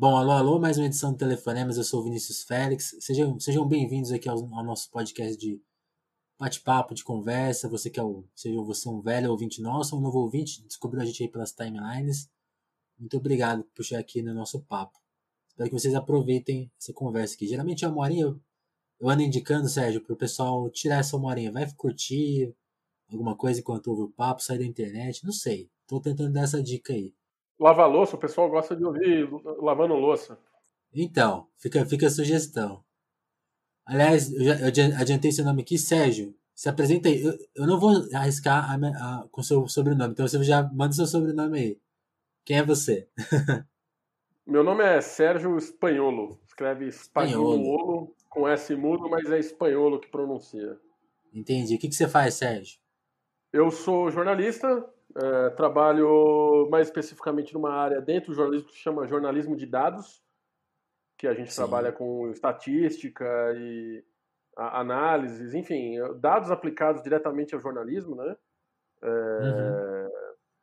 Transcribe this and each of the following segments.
Bom, alô, alô, mais uma edição do Telefonemas, eu sou o Vinícius Félix. Sejam, sejam bem-vindos aqui ao, ao, nosso podcast de bate-papo, de conversa. Você que é o, seja você um velho ouvinte nosso, um novo ouvinte, descobriu a gente aí pelas timelines. Muito obrigado por chegar aqui no nosso papo. Espero que vocês aproveitem essa conversa aqui. Geralmente é uma horinha, eu, eu ando indicando, Sérgio, para o pessoal tirar essa uma horinha. Vai curtir alguma coisa enquanto ouve o papo, sair da internet, não sei. Estou tentando dar essa dica aí. Lava louça, o pessoal gosta de ouvir lavando louça. Então, fica, fica a sugestão. Aliás, eu já adiantei seu nome aqui, Sérgio. Se apresenta aí. Eu, eu não vou arriscar a, a, com seu sobrenome, então você já manda seu sobrenome aí. Quem é você? Meu nome é Sérgio Espanholo. Escreve espanholo com S mudo, mas é espanholo que pronuncia. Entendi. O que, que você faz, Sérgio? Eu sou jornalista, é, trabalho mais especificamente numa área dentro do jornalismo que se chama jornalismo de dados, que a gente Sim. trabalha com estatística e análises, enfim, dados aplicados diretamente ao jornalismo, né? É, uhum.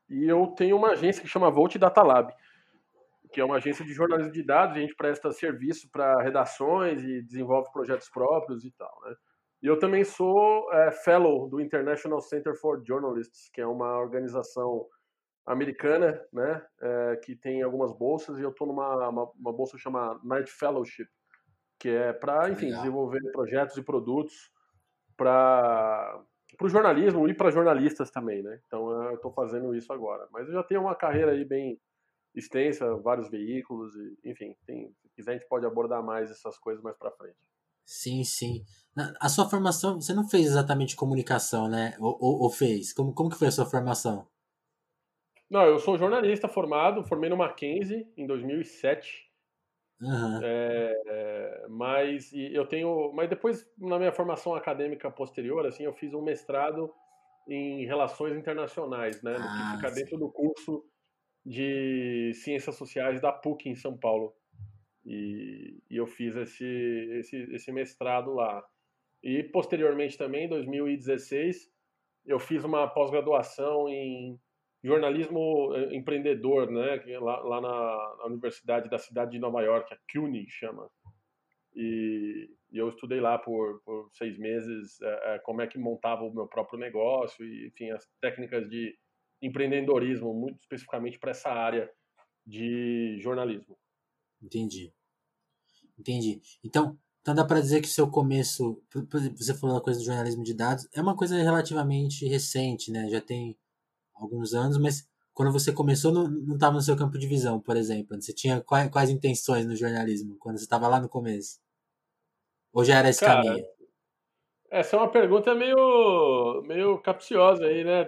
E eu tenho uma agência que chama Volt Data Lab, que é uma agência de jornalismo de dados, a gente presta serviço para redações e desenvolve projetos próprios e tal, né? E eu também sou é, fellow do International Center for Journalists, que é uma organização americana, né, é, que tem algumas bolsas, e eu estou numa uma, uma, bolsa chamada Night Fellowship, que é para, enfim, Legal. desenvolver projetos e produtos para o jornalismo e para jornalistas também, né? Então eu estou fazendo isso agora. Mas eu já tenho uma carreira aí bem extensa, vários veículos, e, enfim, tem, se quiser a gente pode abordar mais essas coisas mais para frente. Sim, sim. A sua formação, você não fez exatamente comunicação, né? Ou, ou, ou, fez? Como, como que foi a sua formação? Não, eu sou jornalista formado, formei no Mackenzie em 2007. Uhum. É, é, mas eu tenho, mas depois na minha formação acadêmica posterior, assim, eu fiz um mestrado em relações internacionais, né? Ah, que fica sim. dentro do curso de ciências sociais da PUC em São Paulo. E, e eu fiz esse, esse, esse mestrado lá. E posteriormente também, em 2016, eu fiz uma pós-graduação em jornalismo eh, empreendedor, né, lá, lá na, na, Universidade da cidade de Nova York, a CUNY chama. E, e eu estudei lá por, por seis meses é, é, como é que montava o meu próprio negócio e, enfim, as técnicas de empreendedorismo, muito especificamente para essa área de jornalismo. Entendi. Entendi. Então, então dá para dizer que o seu começo, você falou a coisa do jornalismo de dados, é uma coisa relativamente recente, né? Já tem alguns anos, mas quando você começou não estava no seu campo de visão, por exemplo. Você tinha quais, quais intenções no jornalismo quando você estava lá no começo? Ou já era esse Cara, caminho? Essa é uma pergunta meio, meio capciosa aí, né?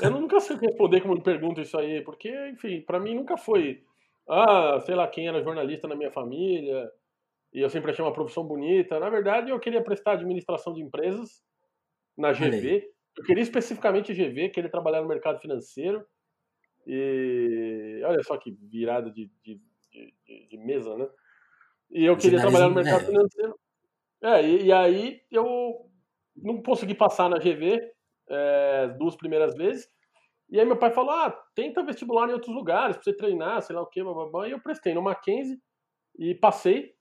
Eu nunca sei responder como me pergunta isso aí, porque, enfim, para mim nunca foi, ah, sei lá quem era jornalista na minha família, e eu sempre achei uma profissão bonita. Na verdade, eu queria prestar administração de empresas na GV. Eu queria especificamente GV, queria trabalhar no mercado financeiro. E olha só que virada de, de, de, de mesa, né? E eu queria trabalhar no mercado financeiro. É, e, e, aí eu não consegui passar na GV é, duas primeiras vezes. E aí meu pai falou: ah, tenta vestibular em outros lugares pra você treinar, sei lá o que, bababá. E eu prestei no Mackenzie e passei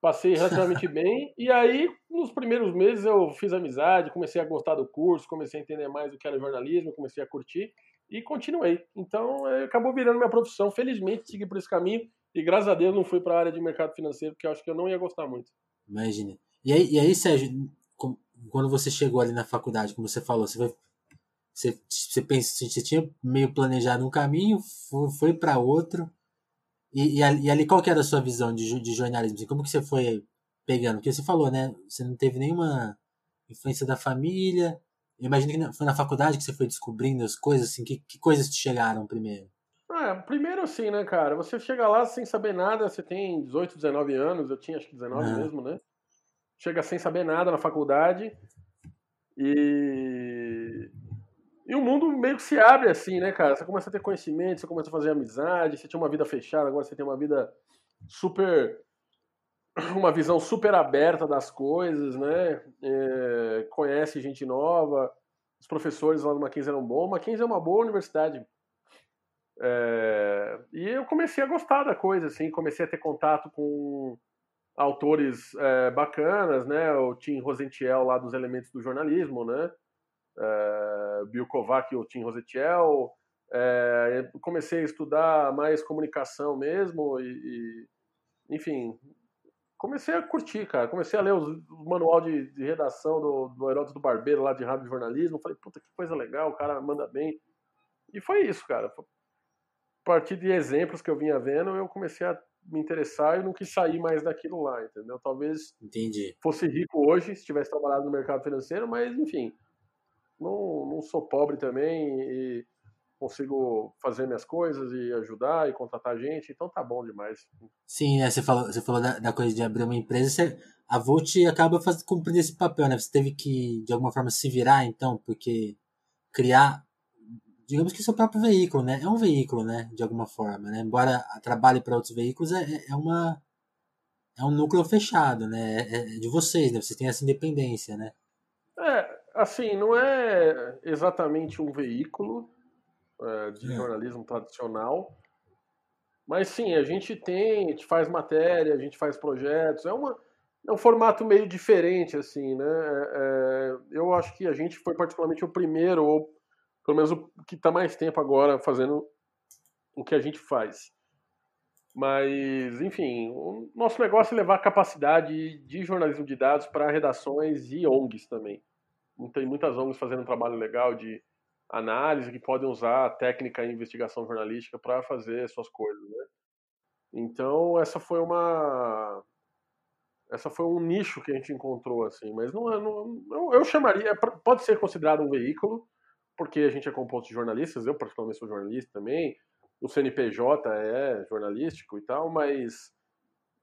passei relativamente bem. E aí, nos primeiros meses, eu fiz amizade, comecei a gostar do curso, comecei a entender mais o que era jornalismo, comecei a curtir e continuei. Então, é, acabou virando minha profissão. Felizmente, segui por esse caminho e, graças a Deus, não fui para a área de mercado financeiro, porque eu acho que eu não ia gostar muito. Imagina. E aí, e aí Sérgio, quando você chegou ali na faculdade, como você falou, você. Você, você, pensa, você tinha meio planejado um caminho, foi, foi para outro. E, e, ali, qual que era a sua visão de, de jornalismo? Assim, como que você foi pegando? Porque você falou, né? Você não teve nenhuma influência da família. Eu imagino que foi na faculdade que você foi descobrindo as coisas, assim. Que, que coisas te chegaram primeiro? É, primeiro assim, né, cara? Você chega lá sem saber nada, você tem 18, 19 anos, eu tinha acho que 19 uhum. mesmo, né? Chega sem saber nada na faculdade e e o mundo meio que se abre assim, né, cara? Você começa a ter conhecimento, você começa a fazer amizade, você tinha uma vida fechada, agora você tem uma vida super. uma visão super aberta das coisas, né? É, conhece gente nova, os professores lá do Mackenzie eram bons. Mackenzie é uma boa universidade. É, e, eu comecei a gostar da coisa, assim, comecei a ter contato com autores é, bacanas, né? O Tim Rosentiel lá dos Elementos do Jornalismo, né? É, Bill Kovac e o Tim Rosentiel. É, comecei a estudar mais comunicação mesmo e, e, enfim, comecei a curtir, cara. Comecei a ler os, o manual de, de redação do, do Heródoto do Barbeiro lá de rádio jornalismo. Falei, puta, que coisa legal, o cara manda bem. E foi isso, cara. A partir de exemplos que eu vinha vendo, eu comecei a me interessar e não quis sair mais daquilo lá, entendeu? Talvez Entendi. fosse rico hoje se tivesse trabalhado no mercado financeiro, mas enfim, não, não sou pobre também e consigo fazer minhas coisas e ajudar e contratar gente, então tá bom demais. Sim, né? Você falou, você falou da, da coisa de abrir uma empresa, você, a Volt acaba faz, cumprindo esse papel, né? Você teve que, de alguma forma, se virar, então, porque criar digamos que seu próprio veículo, né? É um veículo, né? De alguma forma, né? Embora trabalhe para outros veículos, é, é uma é um núcleo fechado, né? É, é de vocês, né? Vocês têm essa independência, né? É, assim, não é exatamente um veículo é, de é. jornalismo tradicional, mas sim, a gente tem, a gente faz matéria, a gente faz projetos, é uma é um formato meio diferente, assim, né? É, é eu acho que a gente foi particularmente o primeiro, ou pelo menos o que está mais tempo agora fazendo o que a gente faz. Mas, enfim, o nosso negócio é levar a capacidade de jornalismo de dados para redações e ONGs também. Tem muitas ONGs fazendo um trabalho legal de análise que podem usar a técnica e investigação jornalística para fazer suas coisas, né? Então, essa foi uma essa foi um nicho que a gente encontrou assim, mas não, é, não eu, chamaria, pode ser considerado um veículo, porque a gente é composto de jornalistas, eu particularmente sou jornalista também, o CNPJ é jornalístico e tal, mas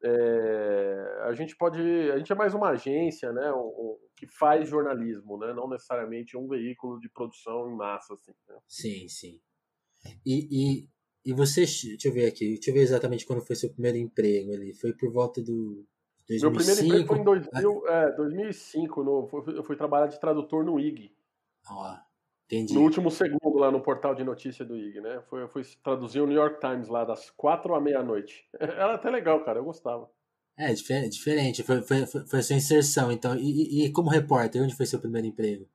é, a gente pode, a gente é mais uma agência, né, um, que faz jornalismo, né, não necessariamente um veículo de produção em massa, assim. Né? Sim, sim. E, e, e você, deixa eu ver aqui, deixa eu ver exatamente quando foi seu primeiro emprego ali, foi por volta do 2005? Meu primeiro emprego foi em 2000, é, 2005, no, eu fui trabalhar de tradutor no IG. Ó, Entendi. No último segundo lá no portal de notícia do IG, né? Foi, eu fui traduzir o New York Times lá das quatro à meia-noite. Era até legal, cara, eu gostava. É, diferente. Foi, foi, foi a sua inserção, então. E, e, como repórter, onde foi seu primeiro emprego?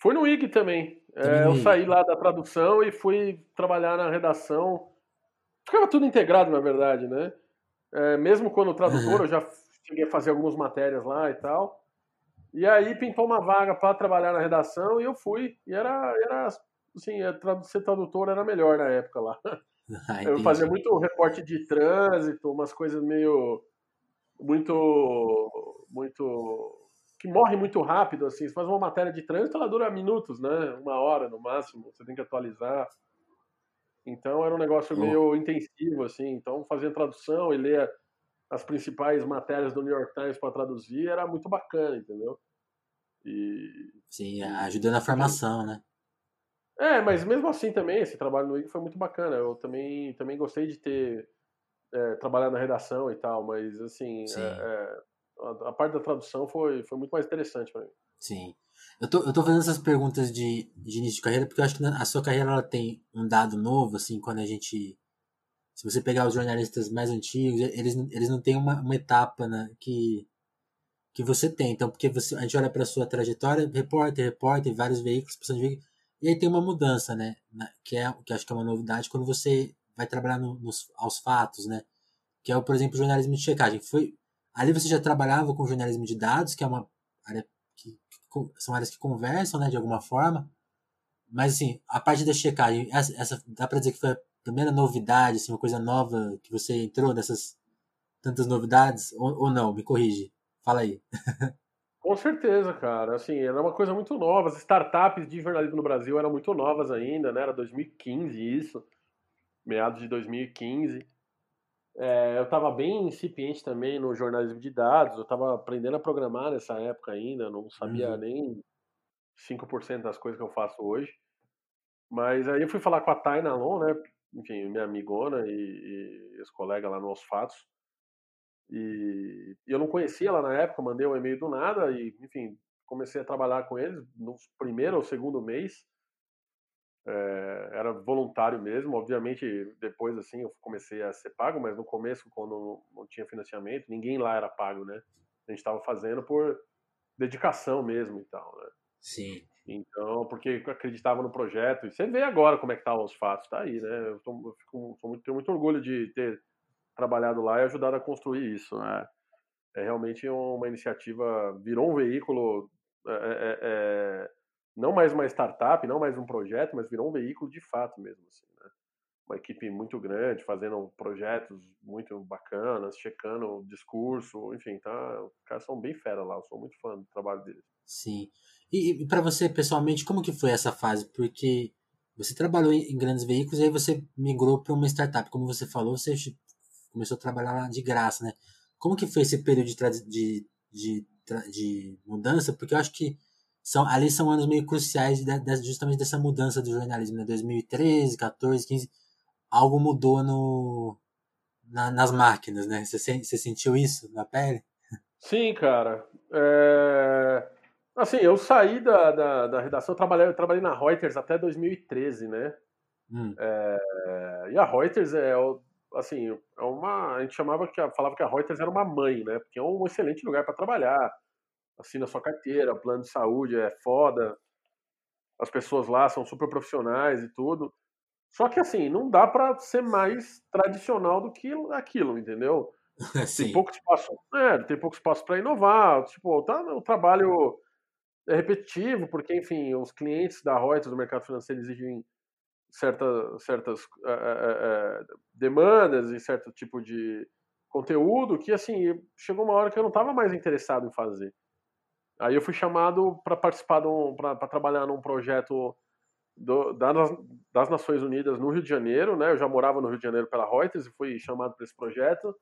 Foi no IG também. É, eu saí lá da tradução e fui trabalhar na redação. Ficava tudo integrado, na verdade, né? É, mesmo quando tradutor, uhum. eu já cheguei a fazer algumas matérias lá e tal. E aí pintou uma vaga para trabalhar na redação e eu fui. E era, era assim, é, ser tradutor era melhor na época lá. Ah, eu fazia muito reporte de trânsito, umas coisas meio. muito. muito. que morre muito rápido, assim. Você faz uma matéria de trânsito, ela dura minutos, né? Uma hora no máximo, você tem que atualizar. Então era um negócio meio intensivo, assim. Então fazer tradução e ler as principais matérias do New York Times para traduzir era muito bacana, entendeu? E, Sim, ajuda na formação, né? É, mas mesmo assim também, esse trabalho no IG foi muito bacana. Eu também, também gostei de ter é, trabalhado na redação e tal, mas assim, é, é, a, a, parte da tradução foi, foi muito mais interessante para mim. Sim. Eu tô, eu tô fazendo essas perguntas de, de início de carreira porque eu acho que a sua carreira ela tem um dado novo, assim, quando a gente. Se você pegar os jornalistas mais antigos, eles, eles não têm uma, uma etapa né, que que você tem. Então, porque você, a gente olha para a sua trajetória, repórter, repórter, vários veículos, de veículos, e aí tem uma mudança, né? Que, é, que acho que é uma novidade quando você vai trabalhar no, nos, aos fatos, né? Que é, por exemplo, o jornalismo de checagem. Foi, ali você já trabalhava com jornalismo de dados, que é uma área que, que são áreas que conversam, né, de alguma forma. Mas, assim, a parte da checagem, essa, essa dá para dizer que foi a primeira novidade, assim, uma coisa nova que você entrou dessas tantas novidades? Ou, ou não? Me corrige. Fala aí. Com certeza, cara. Assim, era uma coisa muito nova. As startups de jornalismo no Brasil eram muito novas ainda, né? Era 2015 isso, meados de 2015. É, eu estava bem incipiente também no jornalismo de dados. Eu estava aprendendo a programar nessa época ainda. Não sabia uhum. nem 5% das coisas que eu faço hoje. Mas aí eu fui falar com a Taina Alon, né? Enfim, minha amigona e, e os colegas lá nos Fatos. E eu não conhecia ela na época, mandei um e-mail do nada e, enfim, comecei a trabalhar com eles no primeiro ou segundo mês. É, era voluntário mesmo, obviamente depois assim eu comecei a ser pago, mas no começo quando não tinha financiamento, ninguém lá era pago, né? A gente estava fazendo por dedicação mesmo e tal, né? Sim. Então, porque acreditava no projeto. E você vê agora como é que tá os fatos, tá aí, né? Eu, tô, eu fico, muito, tenho muito orgulho de ter trabalhado lá e ajudado a construir isso, né? É realmente uma iniciativa, virou um veículo, é, é, é, não mais uma startup, não mais um projeto, mas virou um veículo de fato mesmo, assim, né? Uma equipe muito grande, fazendo projetos muito bacanas, checando o discurso, enfim, tá? Os caras são bem fera lá, eu sou muito fã do trabalho deles. Sim. E, e para você, pessoalmente, como que foi essa fase? Porque você trabalhou em grandes veículos e aí você migrou para uma startup. Como você falou, você começou a trabalhar lá de graça, né? Como que foi esse período de, de, de, de mudança? Porque eu acho que são, ali são anos meio cruciais de, de, justamente dessa mudança do jornalismo, né? 2013, 14, 15, algo mudou no, na, nas máquinas, né? Você, você sentiu isso na pele? Sim, cara. É... Assim, eu saí da, da, da redação, eu trabalhei, eu trabalhei na Reuters até 2013, né? Hum. É, e a Reuters é, assim, é uma, a gente chamava que falava que a Reuters era uma mãe, né? Porque é um excelente lugar para trabalhar. Assina sua carteira, plano de saúde é foda. As pessoas lá são super profissionais e tudo. Só que assim, não dá para ser mais tradicional do que aquilo, entendeu? Tem pouco espaço, é, tem pouco espaço para inovar. Tipo, tá, o trabalho é repetitivo, porque, enfim, os clientes da Reuters, do mercado financeiro, exigem certa, certas é, é, demandas e certo tipo de conteúdo que, assim, chegou uma hora que eu não estava mais interessado em fazer. Aí eu fui chamado para participar, um, para trabalhar num projeto do, das, das Nações Unidas no Rio de Janeiro, né? Eu já morava no Rio de Janeiro pela Reuters e fui chamado para esse projeto.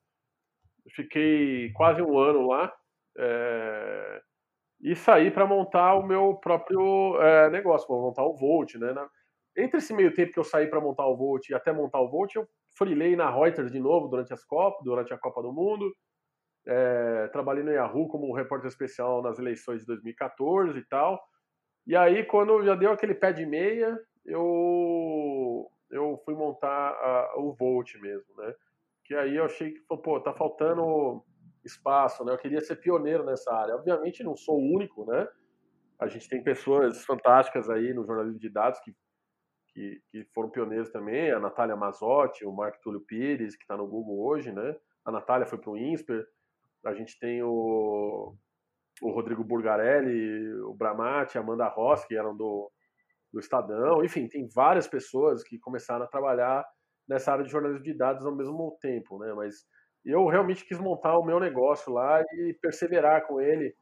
Fiquei quase um ano lá. É e saí para montar o meu próprio é, negócio, para montar o Volt, né? Entre esse meio tempo que eu saí para montar o Volt e até montar o Volt, eu frilei na Reuters de novo durante as Copas, durante a Copa do Mundo. É, trabalhei no Yahoo como repórter especial nas eleições de 2014 e tal. E aí, quando já deu aquele pé de meia, eu, eu fui montar a, o Volt mesmo, né? Que aí eu achei que, pô, tá faltando espaço, né? Eu queria ser pioneiro nessa área. Obviamente não sou o único, né? A gente tem pessoas fantásticas aí no jornalismo de dados que, que, que foram pioneiros também. A Natália Mazotti, o Marco Túlio Pires, que está no Google hoje, né? A Natália foi para o INSPER. A gente tem o, o Rodrigo Burgarelli, o Bramati, a Amanda Ross, que eram do, do Estadão. Enfim, tem várias pessoas que começaram a trabalhar nessa área de jornalismo de dados ao mesmo tempo, né? Mas eu realmente quis montar o meu negócio lá e perseverar com ele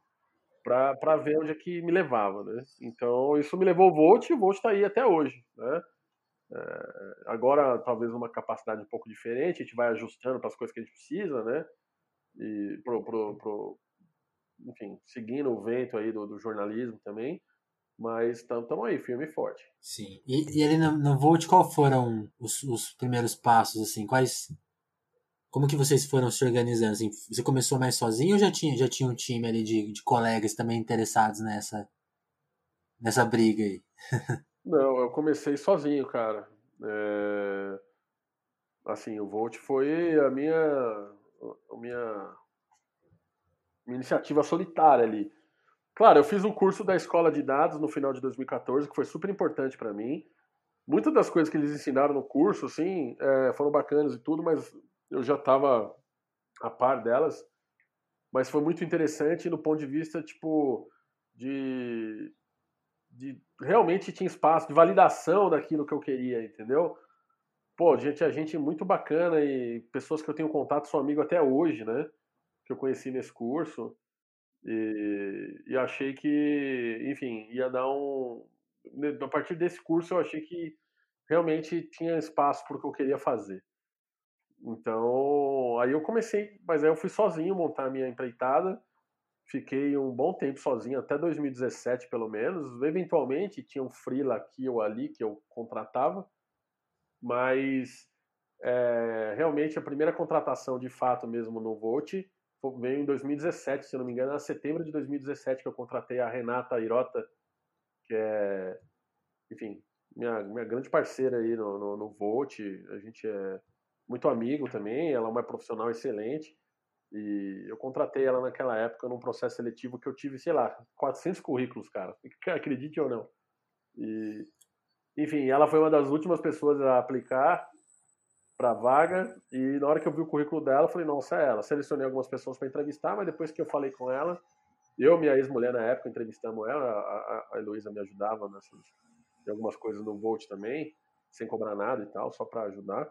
para ver onde é que me levava, né? Então isso me levou ao Volt e o Volt está aí até hoje, né? É, agora talvez uma capacidade um pouco diferente, a gente vai ajustando para as coisas que a gente precisa, né? E pro, pro, pro enfim, seguindo o vento aí do, do jornalismo também, mas estamos aí, firme e forte. Sim. E, e ali no, no Volt, qual foram os, os primeiros passos, assim? Quais como que vocês foram se organizando? Assim, você começou mais sozinho ou já tinha, já tinha um time ali de, de colegas também interessados nessa, nessa briga aí? Não, eu comecei sozinho, cara. É... Assim, o Volt foi a minha, a minha, minha iniciativa solitária ali. Claro, eu fiz um curso da escola de dados no final de 2014, que foi super importante para mim. Muitas das coisas que eles ensinaram no curso, assim, é, foram bacanas e tudo, mas eu já estava a par delas, mas foi muito interessante no ponto de vista, tipo, de, de realmente tinha espaço de validação daquilo que eu queria, entendeu? Pô, gente, a gente muito bacana e pessoas que eu tenho contato, sou amigo até hoje, né? Que eu conheci nesse curso. E, e achei que, enfim, ia dar um. A partir desse curso, eu achei que realmente tinha espaço para o que eu queria fazer. Então, aí eu comecei, mas aí eu fui sozinho montar a minha empreitada. Fiquei um bom tempo sozinho, até 2017 pelo menos. Eventualmente tinha um freela aqui ou ali que eu contratava, mas é, realmente a primeira contratação de fato mesmo no Volt veio em 2017, se eu não me engano, era setembro de 2017 que eu contratei a Renata Irota, que é, enfim, minha, minha grande parceira aí no, no, no Volt, a gente é muito amigo também, ela é uma profissional excelente, e eu contratei ela naquela época num processo seletivo que eu tive, sei lá, 400 currículos, cara, acredite ou não. E, enfim, ela foi uma das últimas pessoas a aplicar para a vaga, e na hora que eu vi o currículo dela, eu falei, nossa, é ela. Selecionei algumas pessoas para entrevistar, mas depois que eu falei com ela, eu minha ex-mulher na época entrevistamos ela, a, a Heloísa me ajudava nessas, em algumas coisas no Volt também, sem cobrar nada e tal, só para ajudar.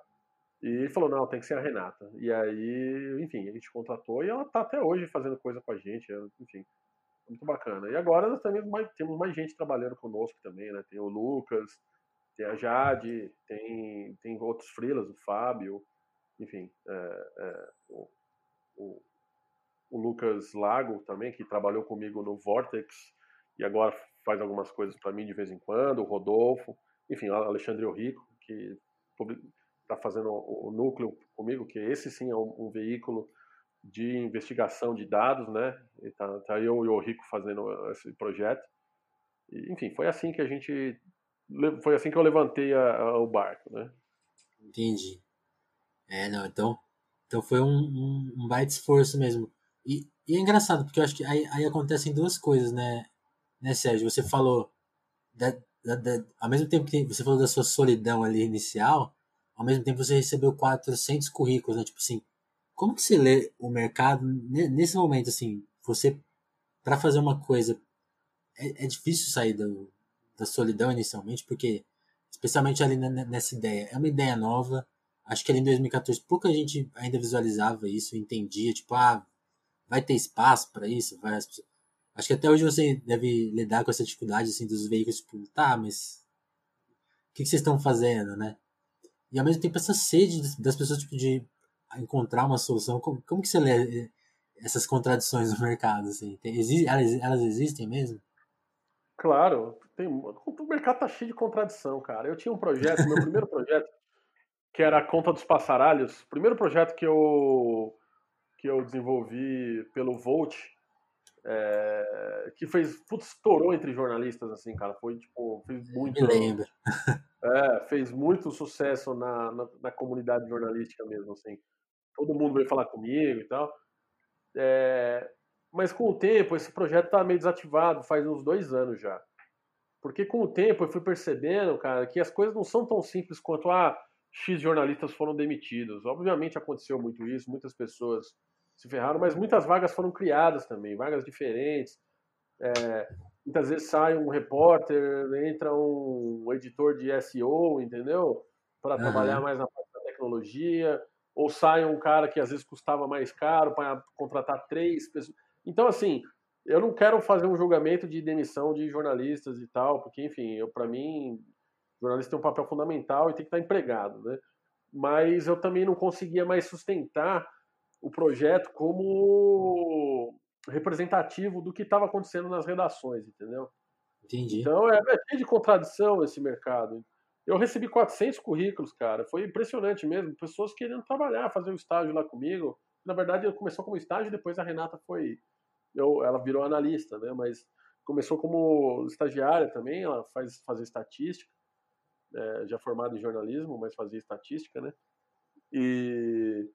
E ele falou, não, tem que ser a Renata. E aí, enfim, a gente contratou e ela tá até hoje fazendo coisa com a gente, enfim, muito bacana. E agora nós também mais, temos mais gente trabalhando conosco também, né? Tem o Lucas, tem a Jade, tem, tem outros frilas, o Fábio, enfim, é, é, o, o, o Lucas Lago também, que trabalhou comigo no Vortex e agora faz algumas coisas para mim de vez em quando, o Rodolfo, enfim, o Alexandre Rico, que está fazendo o, núcleo comigo, que esse sim é um, um veículo de investigação de dados, né? E tá, eu e o Rico fazendo esse projeto. E, enfim, foi assim que a gente, foi assim que eu levantei a, a, o barco, né? Entendi. É, não, então, então foi um, um, um baita esforço mesmo. E, e, é engraçado, porque eu acho que aí, aí acontecem duas coisas, né, né Sérgio? Você falou, da, ao mesmo tempo que você falou da sua solidão ali inicial, ao mesmo tempo você recebeu 400 currículos, né? Tipo assim, como que você lê o mercado nesse momento, assim, você, para fazer uma coisa, é, é difícil sair do, da solidão inicialmente, porque, especialmente ali nessa ideia, é uma ideia nova, acho que ali em 2014 pouca gente ainda visualizava isso, entendia, tipo, ah, vai ter espaço para isso, vai, acho que até hoje você deve lidar com essa dificuldade, assim, dos veículos, tipo, tá, mas o que, que vocês estão fazendo, né? E ao mesmo tempo essa sede das pessoas tipo, de encontrar uma solução. Como, como que você lê essas contradições no mercado? Assim? Tem, existe, elas, elas existem mesmo? Claro, tem, o mercado tá cheio de contradição, cara. Eu tinha um projeto, meu primeiro projeto, que era a conta dos passaralhos. O primeiro projeto que eu que eu desenvolvi pelo Volt, é, que fez, putz, estourou entre jornalistas, assim, cara. Foi, tipo, fez muito. É, fez muito sucesso na, na, na, comunidade jornalística mesmo, assim. Todo mundo veio falar comigo e tal. É, mas com o tempo, esse projeto tá meio desativado, faz uns dois anos já. Porque com o tempo eu fui percebendo, cara, que as coisas não são tão simples quanto, ah, X jornalistas foram demitidos. Obviamente aconteceu muito isso, muitas pessoas se ferraram, mas muitas vagas foram criadas também, vagas diferentes. É, muitas vezes sai um repórter, entra um editor de SEO, entendeu? Para uhum. trabalhar mais na parte da tecnologia, ou sai um cara que às vezes custava mais caro para contratar três pessoas. Então, assim, eu não quero fazer um julgamento de demissão de jornalistas e tal, porque, enfim, para mim, jornalista tem um papel fundamental e tem que estar empregado, né? Mas eu também não conseguia mais sustentar o projeto como representativo do que estava acontecendo nas redações, entendeu? Entendi. Então é, é cheio de contradição esse mercado. Eu recebi 400 currículos, cara. Foi impressionante mesmo. Pessoas querendo trabalhar, fazer o um estágio lá comigo. Na verdade, começou como estágio, depois a Renata foi. Eu, ela virou analista, né? Mas começou como estagiária também. Ela faz fazer estatística, é, já formada em jornalismo, mas fazia estatística, né? E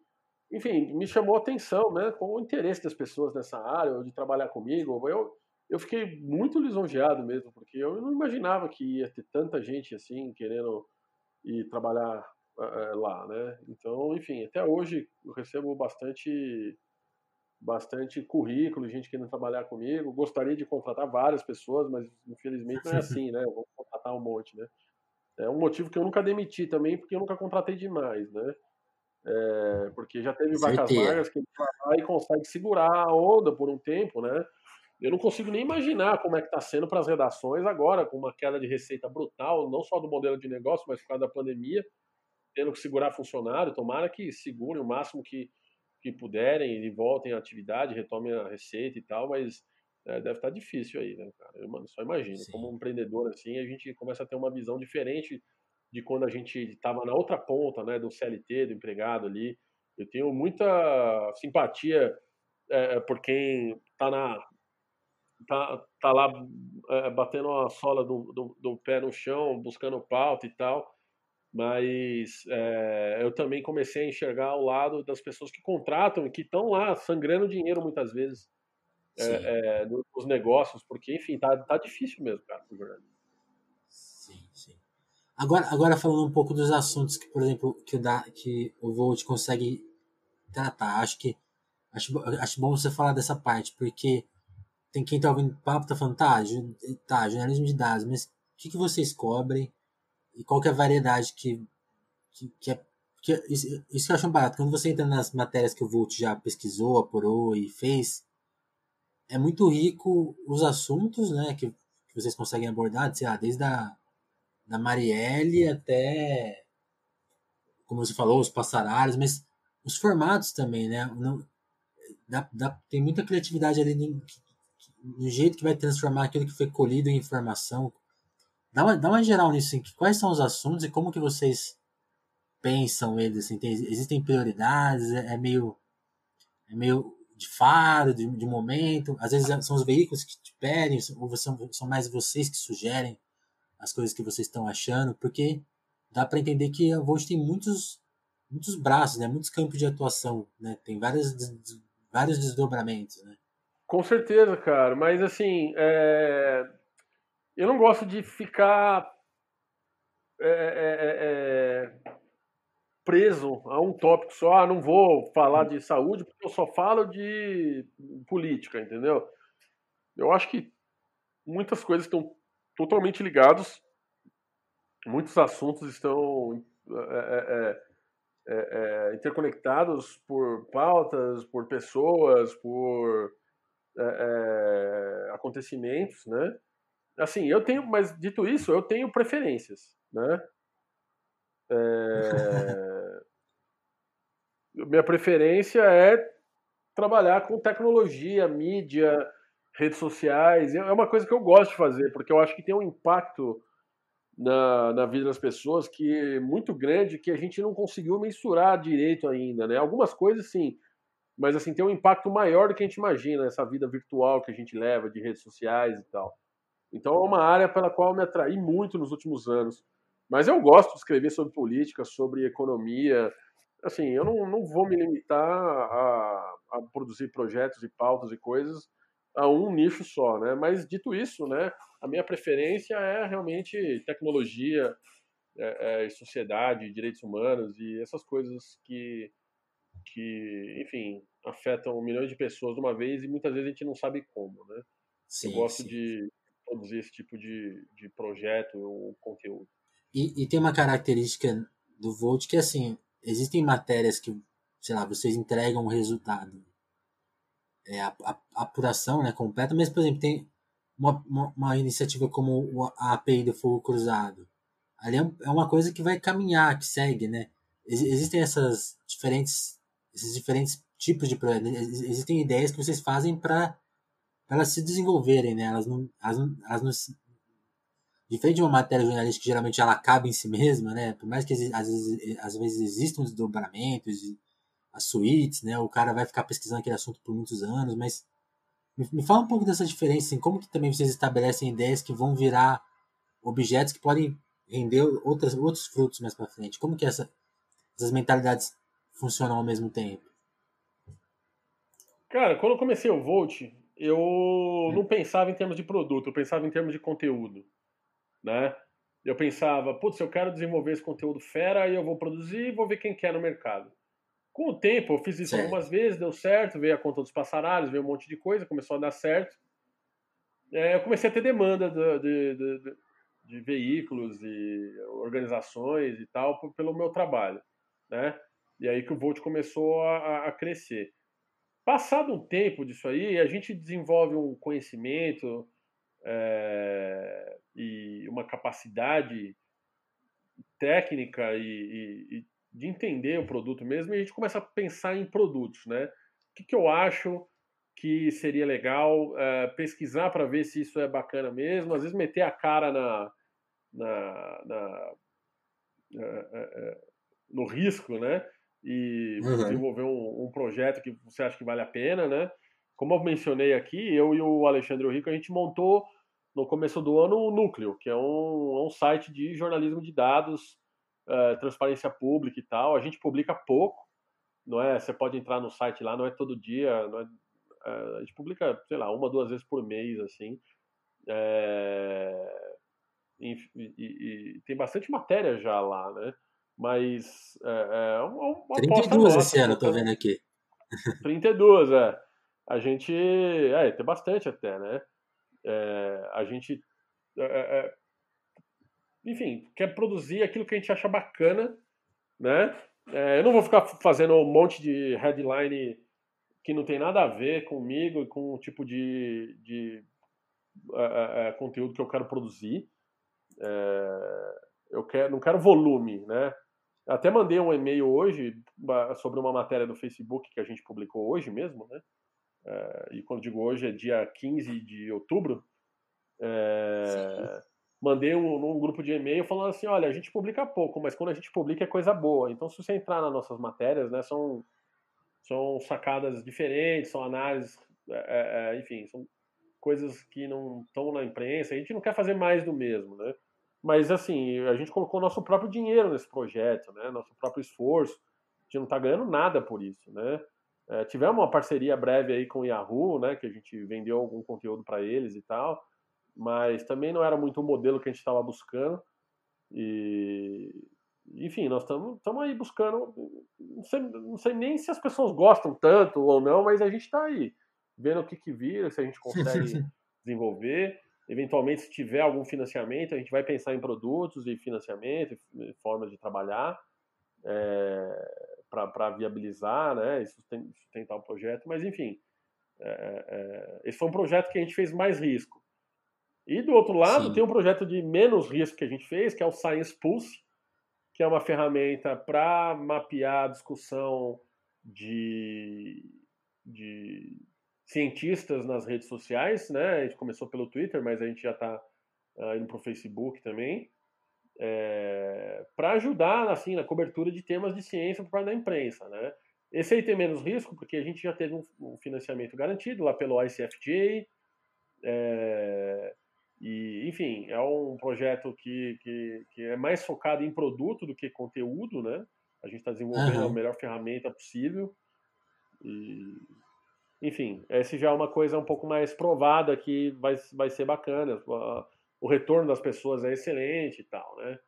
enfim, me chamou a atenção, né, com o interesse das pessoas nessa área, de trabalhar comigo. Eu, eu fiquei muito lisonjeado mesmo, porque eu não imaginava que ia ter tanta gente assim querendo ir trabalhar uh, lá, né? Então, enfim, até hoje eu recebo bastante bastante currículo, gente querendo trabalhar comigo. Gostaria de contratar várias pessoas, mas infelizmente não é assim, né? Eu vou contratar um monte, né? É um motivo que eu nunca demiti também, porque eu nunca contratei demais, né? É, porque já teve vacas magras que vai lá e consegue segurar a onda por um tempo, né? Eu não consigo nem imaginar como é que está sendo para as redações agora, com uma queda de receita brutal, não só do modelo de negócio, mas por causa da pandemia, tendo que segurar funcionário. Tomara que segurem o máximo que, que puderem e voltem à atividade, retomem a receita e tal, mas é, deve estar tá difícil aí, né, cara? Eu só imagino. Sim. Como um empreendedor assim, a gente começa a ter uma visão diferente de quando a gente estava na outra ponta, né, do CLT, do empregado ali. Eu tenho muita simpatia é, por quem está na tá, tá lá é, batendo a sola do, do, do, pé no chão, buscando pauta e tal. Mas é, eu também comecei a enxergar o lado das pessoas que contratam e que estão lá sangrando dinheiro muitas vezes é, nos negócios, porque, enfim, tá, tá difícil mesmo, cara, pro jornalismo. Agora, agora falando um pouco dos assuntos que, por exemplo, que o, da, que o Volt consegue tratar, acho que acho, acho bom você falar dessa parte, porque tem quem tá ouvindo papo tá falando, tá, tá, jornalismo de dados, mas o que, que vocês cobrem e qual que é a variedade que, que, que é que, isso, isso que eu acho barato. Quando você entra nas matérias que o Volt já pesquisou, apurou e fez, é muito rico os assuntos, né, que, que vocês conseguem abordar, sei lá, desde a da Marielle até, como você falou, os passaralhos, mas os formatos também, né, não, dá, dá, tem muita criatividade ali no, no, jeito que vai transformar aquilo que foi colhido em informação. Dá uma, dá uma geral nisso, assim, quais são os assuntos e como que vocês pensam eles, assim, tem, existem prioridades, é, é meio é meio de faro, de, de momento. Às vezes são os veículos que te pedem, ou são, são mais vocês que sugerem as coisas que vocês estão achando, porque dá para entender que a Volt tem muitos, muitos braços, né? muitos campos de atuação, né? tem vários, vários desdobramentos. Né? Com certeza, cara, mas assim, é... eu não gosto de ficar. É, é, é, é preso a um tópico só. Ah, não vou falar de saúde porque eu só falo de política, entendeu? Eu acho que muitas coisas estão totalmente ligadas, muitos assuntos estão é, é, é, é interconectados por pautas, por pessoas, por é, é, acontecimentos, né? Assim, eu tenho, mas dito isso, eu tenho preferências, né? É, minha preferência é trabalhar com tecnologia, mídia, redes sociais. É uma coisa que eu gosto de fazer, porque eu acho que tem um impacto na, na vida das pessoas que é muito grande que a gente não conseguiu mensurar direito ainda, né? Algumas coisas sim, mas assim tem um impacto maior do que a gente imagina essa vida virtual que a gente leva de redes sociais e tal. Então é uma área pela qual me atraí muito nos últimos anos. Mas eu gosto de escrever sobre política, sobre economia, assim, eu não, não vou me limitar a, a produzir projetos e pautas e coisas a um nicho só, né? Mas dito isso, né, a minha preferência é realmente tecnologia, é, é, sociedade, direitos humanos e essas coisas que, que, enfim, afetam milhões de pessoas de uma vez e muitas vezes a gente não sabe como, né? Sim, Eu gosto sim. de produzir esse tipo de, de projeto ou conteúdo. E, e tem uma característica do Volt que, assim, existem matérias que, sei lá, vocês entregam um resultado. É, a, a, a apuração né, completa, mas, por exemplo, tem uma, uma, uma, iniciativa como a API do Fogo Cruzado. Ali é, é uma coisa que vai caminhar, que segue, né? Ex existem essas diferentes, esses diferentes tipos de projetos. Existem ideias que vocês fazem para elas se desenvolverem, né? Elas não, elas elas não diferente de uma matéria jornalística que geralmente ela acaba em si mesma, né? Por mais que às vezes, às vezes existam desdobramentos, as suítes, né? O cara vai ficar pesquisando aquele assunto por muitos anos, mas me, me fala um pouco dessa diferença, assim, como que também vocês estabelecem ideias que vão virar objetos que podem render outras, outros frutos mais para frente? Como que essa, essas mentalidades funcionam ao mesmo tempo? Cara, quando eu comecei o Volt, eu hum. não pensava em termos de produto, eu pensava em termos de conteúdo né? Eu pensava, putz, eu quero desenvolver esse conteúdo fera e eu vou produzir e vou ver quem quer no mercado. Com o tempo, eu fiz isso certo. algumas vezes, deu certo, veio a conta dos passaralhos, veio um monte de coisa, começou a dar certo. É, eu comecei a ter demanda de, de, de, de, veículos e organizações e tal pelo meu trabalho, né? E aí que o Volt começou a, a crescer. Passado um tempo disso aí, a gente desenvolve um conhecimento, é, e uma capacidade técnica e, e, e, de entender o produto mesmo, e a gente começa a pensar em produtos, né? O que, que eu acho que seria legal é, pesquisar para ver se isso é bacana mesmo, às vezes meter a cara na, na, na é, no risco, né? E uhum. desenvolver um, um, projeto que você acha que vale a pena, né? como eu mencionei aqui, eu e o Alexandre Rico, a gente montou no começo do ano o Núcleo, que é um, é um site de jornalismo de dados, uh, transparência pública e tal. A gente publica pouco, não é? Você pode entrar no site lá, não é todo dia, não é, uh, a gente publica, sei lá, uma, duas vezes por mês, assim. É, e, e, e, tem bastante matéria já lá, né? Mas é, é uma, uma 32 nossa, esse ano, tô vendo aqui. 32, é. A gente. É, tem bastante até, né? É, a gente. É, é, é, enfim, quer produzir aquilo que a gente acha bacana, né? É, eu não vou ficar fazendo um monte de headline que não tem nada a ver comigo e com o tipo de, de conteúdo que eu quero produzir. eu quero, não quero volume, né? Até mandei um e-mail hoje sobre uma matéria do Facebook que a gente publicou hoje mesmo, né? É, e quando digo hoje é dia 15 de outubro. É, mandei um, um, grupo de e-mail falando assim: olha, a gente publica pouco, mas quando a gente publica é coisa boa. Então, se você entrar nas nossas matérias, né, são, são sacadas diferentes, são análises, é, é, enfim, são coisas que não estão na imprensa. A gente não quer fazer mais do mesmo, né? Mas, assim, a gente colocou nosso próprio dinheiro nesse projeto, né? Nosso próprio esforço. A gente não está ganhando nada por isso, né? É, tivemos uma parceria breve aí com o Yahoo, né? Que a gente vendeu algum conteúdo para eles e tal. Mas também não era muito o modelo que a gente estava buscando. E, enfim, nós estamos aí buscando. Não sei, não sei, nem se as pessoas gostam tanto ou não, mas a gente está aí vendo o que, que vira, se a gente consegue desenvolver. Eventualmente, se tiver algum financiamento, a gente vai pensar em produtos e financiamento, e formas de trabalhar é, para viabilizar né, e sustentar o projeto. Mas, enfim, é, é, esse foi um projeto que a gente fez mais risco. E do outro lado, Sim. tem um projeto de menos risco que a gente fez, que é o Science Pulse, que é uma ferramenta para mapear a discussão de, de cientistas nas redes sociais, né? A gente começou pelo Twitter, mas a gente já está uh, ah, indo para o Facebook também, é, para ajudar assim na cobertura de temas de ciência por parte da imprensa, né? Esse aí tem menos risco porque a gente já teve um, um financiamento garantido lá pelo ICFJ, é, e enfim é um projeto que, que, que, é mais focado em produto do que conteúdo, né? A gente está desenvolvendo uhum. a melhor ferramenta possível e enfim, esse já é uma coisa um pouco mais provada que vai, vai ser bacana. O retorno das pessoas é excelente e tal, né?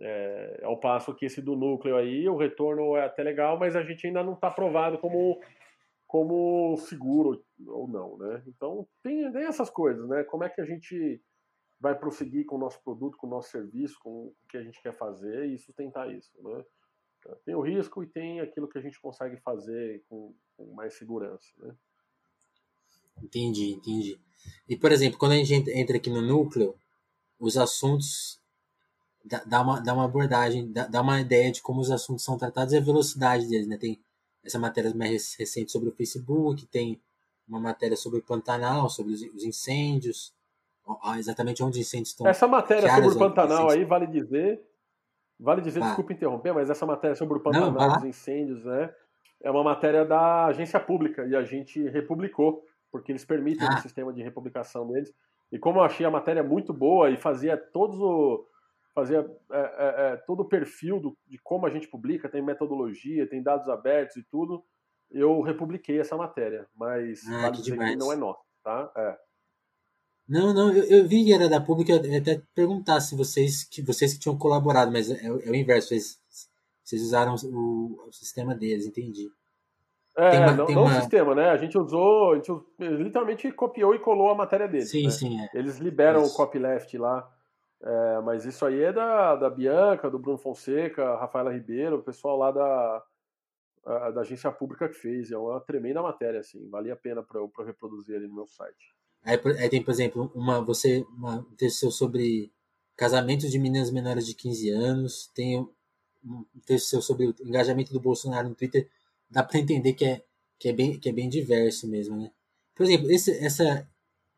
É, ao passo que esse do núcleo aí, o retorno é até legal, mas a gente ainda não está provado como, como seguro ou não, né? Então tem, tem essas coisas, né? Como é que a gente vai prosseguir com o nosso produto, com o nosso serviço, com o que a gente quer fazer e sustentar isso, né? Tem o risco e tem aquilo que a gente consegue fazer com, com mais segurança, né? Entendi, entendi. E, por exemplo, quando a gente entra aqui no núcleo, os assuntos dá, uma, dá uma abordagem, dá, dá uma ideia de como os assuntos são tratados e a velocidade deles, né? Tem essa matéria mais recente sobre o Facebook, tem uma matéria sobre o Pantanal, sobre os, os incêndios, exatamente onde os incêndios estão. Essa matéria sobre o Pantanal aí, vale dizer, Vale dizer, tá. desculpa interromper, mas essa matéria sobre o Pantanal, dos incêndios, né? É uma matéria da agência pública e a gente republicou, porque eles permitem ah. o sistema de republicação deles. E como eu achei a matéria muito boa e fazia todos o fazia é, é, é, todo o perfil do, de como a gente publica, tem metodologia, tem dados abertos e tudo, eu republiquei essa matéria, mas ah, dizer que não é nossa, tá? É. Não, não, eu, eu vi que era da pública, eu até perguntar se vocês que, vocês que tinham colaborado, mas é, é o inverso, vocês, vocês usaram o, o sistema deles, entendi. É, uma, não, não uma... o sistema, né? A gente usou, a gente literalmente copiou e colou a matéria deles. Sim, né? sim. É. Eles liberam isso. o copyleft lá. É, mas isso aí é da, da Bianca, do Bruno Fonseca, Rafaela Ribeiro, o pessoal lá da, a, da agência pública que fez. É uma tremenda matéria, assim. Valia a pena para eu pra reproduzir ali no meu site. Aí, aí, tem, por exemplo, uma, você, uma, um texto sobre casamentos de meninas menores de 15 anos, tem um texto seu sobre o engajamento do Bolsonaro no Twitter, dá para entender que é, que, é bem, que é bem diverso mesmo, né? Por exemplo, esse, essa,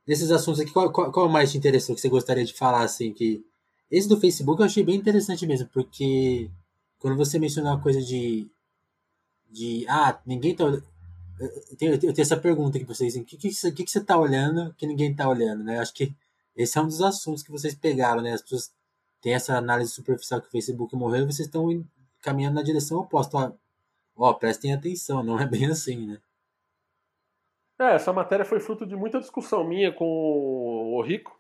desses assuntos aqui, qual, qual, qual mais te interessou que você gostaria de falar, assim, que... Esse do Facebook eu achei bem interessante mesmo, porque quando você mencionou a coisa de... de ah, ninguém tá eu tenho, eu tenho essa pergunta aqui pra vocês. O que, que, que, que você tá olhando que ninguém tá olhando, né? Acho que esse é um dos assuntos que vocês pegaram, né? As pessoas têm essa análise superficial que o Facebook morreu e vocês estão caminhando na direção oposta. Ó, ó, prestem atenção, não é bem assim, né? É, essa matéria foi fruto de muita discussão minha com o Rico,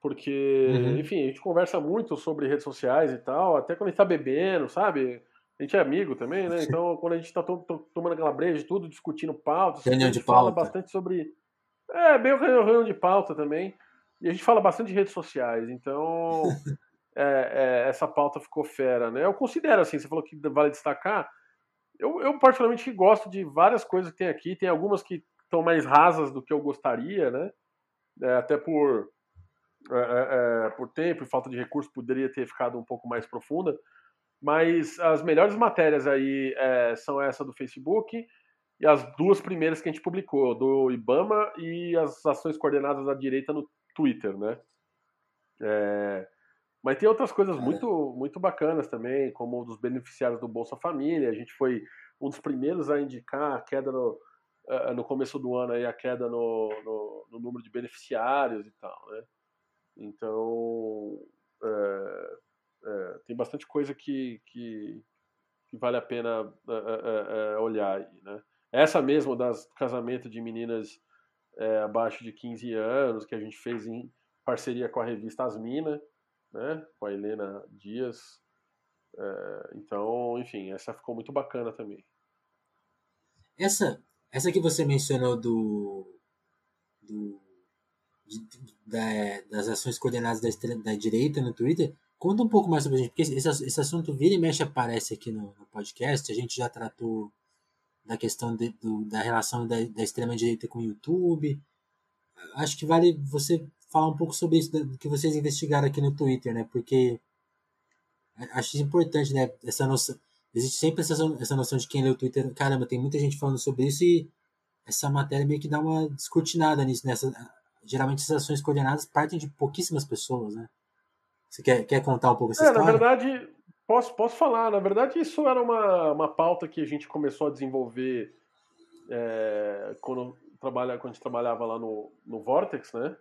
porque, uhum. enfim, a gente conversa muito sobre redes sociais e tal, até quando a gente tá bebendo, sabe? A gente é amigo também, né? Então, quando a gente tá to tomando aquela breja, tudo discutindo pauta, a gente fala bastante sobre. É, bem reunião de pauta também. E a gente fala bastante de redes sociais, então é, é, essa pauta ficou fera, né? Eu considero assim, você falou que vale destacar. Eu, eu particularmente gosto de várias coisas que tem aqui, tem algumas que estão mais rasas do que eu gostaria, né? É, até por, é, é, é, por tempo e falta de recurso, poderia ter ficado um pouco mais profunda. Mas as melhores matérias aí é, são essa do Facebook e as duas primeiras que a gente publicou, do Ibama e as ações coordenadas da direita no Twitter, né? É, mas tem outras coisas muito, muito bacanas também, como dos beneficiários do Bolsa Família. A gente foi um dos primeiros a indicar a queda no, no começo do ano aí a queda no, no, no, número de beneficiários e tal, né? Então é, é, tem bastante coisa que, que, que vale a pena é, olhar aí, né? Essa mesmo das casamento de meninas abaixo de 15 anos que a gente fez em parceria com a revista Asmina, né? Com a Helena Dias. então, enfim, essa ficou muito bacana também. Essa essa que você mencionou do, do de, da, das ações coordenadas da, da direita no Twitter, conta um pouco mais sobre a gente, porque esse, esse assunto vira e mexe aparece aqui no, no podcast, a gente já tratou da questão de, do, da relação da, da extrema-direita com o YouTube. Acho que vale você falar um pouco sobre isso que vocês investigaram aqui no Twitter, né? Porque acho importante, né? Essa noção, existe sempre essa, essa noção de quem lê o Twitter, caramba, tem muita gente falando sobre isso e essa matéria meio que dá uma descortinada nisso, nessa geralmente essas ações coordenadas partem de pouquíssimas pessoas, né? Você quer, quer contar um pouco essa é, história? Na verdade, posso, posso falar. Na verdade, isso era uma, uma pauta que a gente começou a desenvolver é, quando, trabalha, quando a gente trabalhava lá no, no Vortex, né?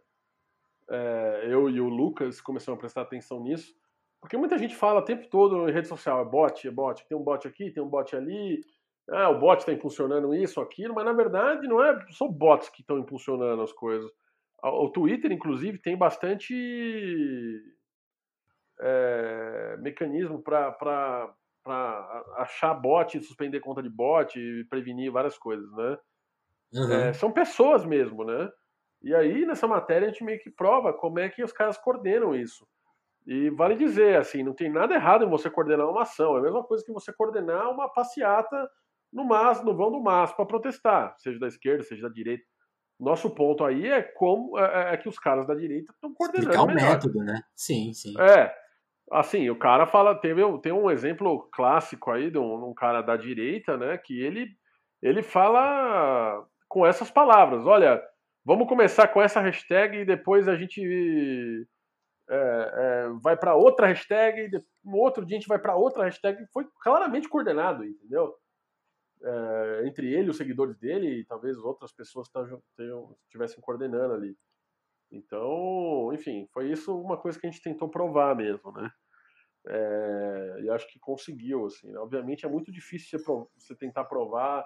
É, eu e o Lucas começamos a prestar atenção nisso. Porque muita gente fala o tempo todo em rede social, é bot, é bot, tem um bot aqui, tem um bot ali, ah, o bot está impulsionando isso, aquilo, mas na verdade não é só bots que estão impulsionando as coisas. O Twitter, inclusive, tem bastante é, mecanismo para achar bot, suspender conta de bot e prevenir várias coisas, né? Uhum. É, são pessoas mesmo, né? E aí, nessa matéria, a gente meio que prova como é que os caras coordenam isso. E vale dizer, assim, não tem nada errado em você coordenar uma ação. É a mesma coisa que você coordenar uma passeata no MAS, no vão do MAS, para protestar, seja da esquerda, seja da direita. Nosso ponto aí é como é, é, é que os caras da direita estão coordenando. Explicar o melhor. método, né? Sim, sim. É. Assim, o cara fala. Teve, tem um exemplo clássico aí de um, um cara da direita, né? Que ele, ele fala com essas palavras: olha, vamos começar com essa hashtag e depois a gente é, é, vai para outra hashtag, no outro dia a gente vai para outra hashtag, foi claramente coordenado, entendeu? É, entre ele, os seguidores dele e talvez outras pessoas estivessem coordenando ali. Então, enfim, foi isso uma coisa que a gente tentou provar mesmo, né? É, e acho que conseguiu, assim. Né? Obviamente é muito difícil você, você tentar provar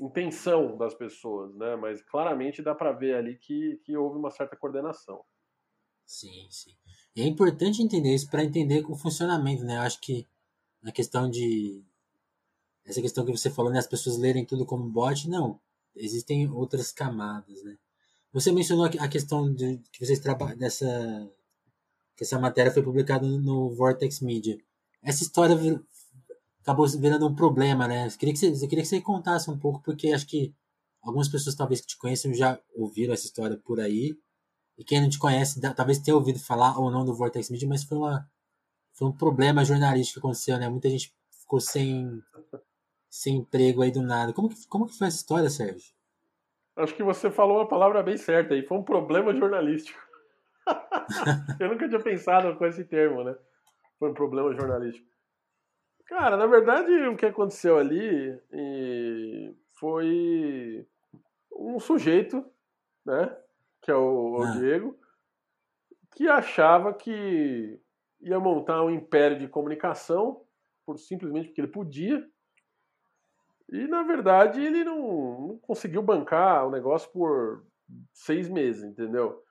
intenção das pessoas, né? Mas claramente dá para ver ali que, que houve uma certa coordenação. Sim, sim. É importante entender isso para entender o funcionamento, né? Eu acho que na questão de. Essa questão que você falou, né? As pessoas lerem tudo como bot, não. Existem outras camadas, né? Você mencionou a questão de que vocês trabalham dessa. que essa matéria foi publicada no Vortex Media. Essa história vir, acabou virando um problema, né? Eu queria, que você, queria que você contasse um pouco, porque acho que algumas pessoas talvez que te conheçam já ouviram essa história por aí e quem não te conhece, talvez tenha ouvido falar ou não do Vortex Media, mas foi, uma, foi um problema jornalístico que aconteceu, né? Muita gente ficou sem, sem emprego aí do nada. Como que, como que foi essa história, Sérgio? Acho que você falou uma palavra bem certa aí. Foi um problema jornalístico. Eu nunca tinha pensado com esse termo, né? Foi um problema jornalístico. Cara, na verdade, o que aconteceu ali foi um sujeito, né, que é o, o ah. Diego, que achava que ia montar um império de comunicação por simplesmente porque ele podia. E na verdade ele não, não conseguiu bancar o negócio por seis meses, entendeu?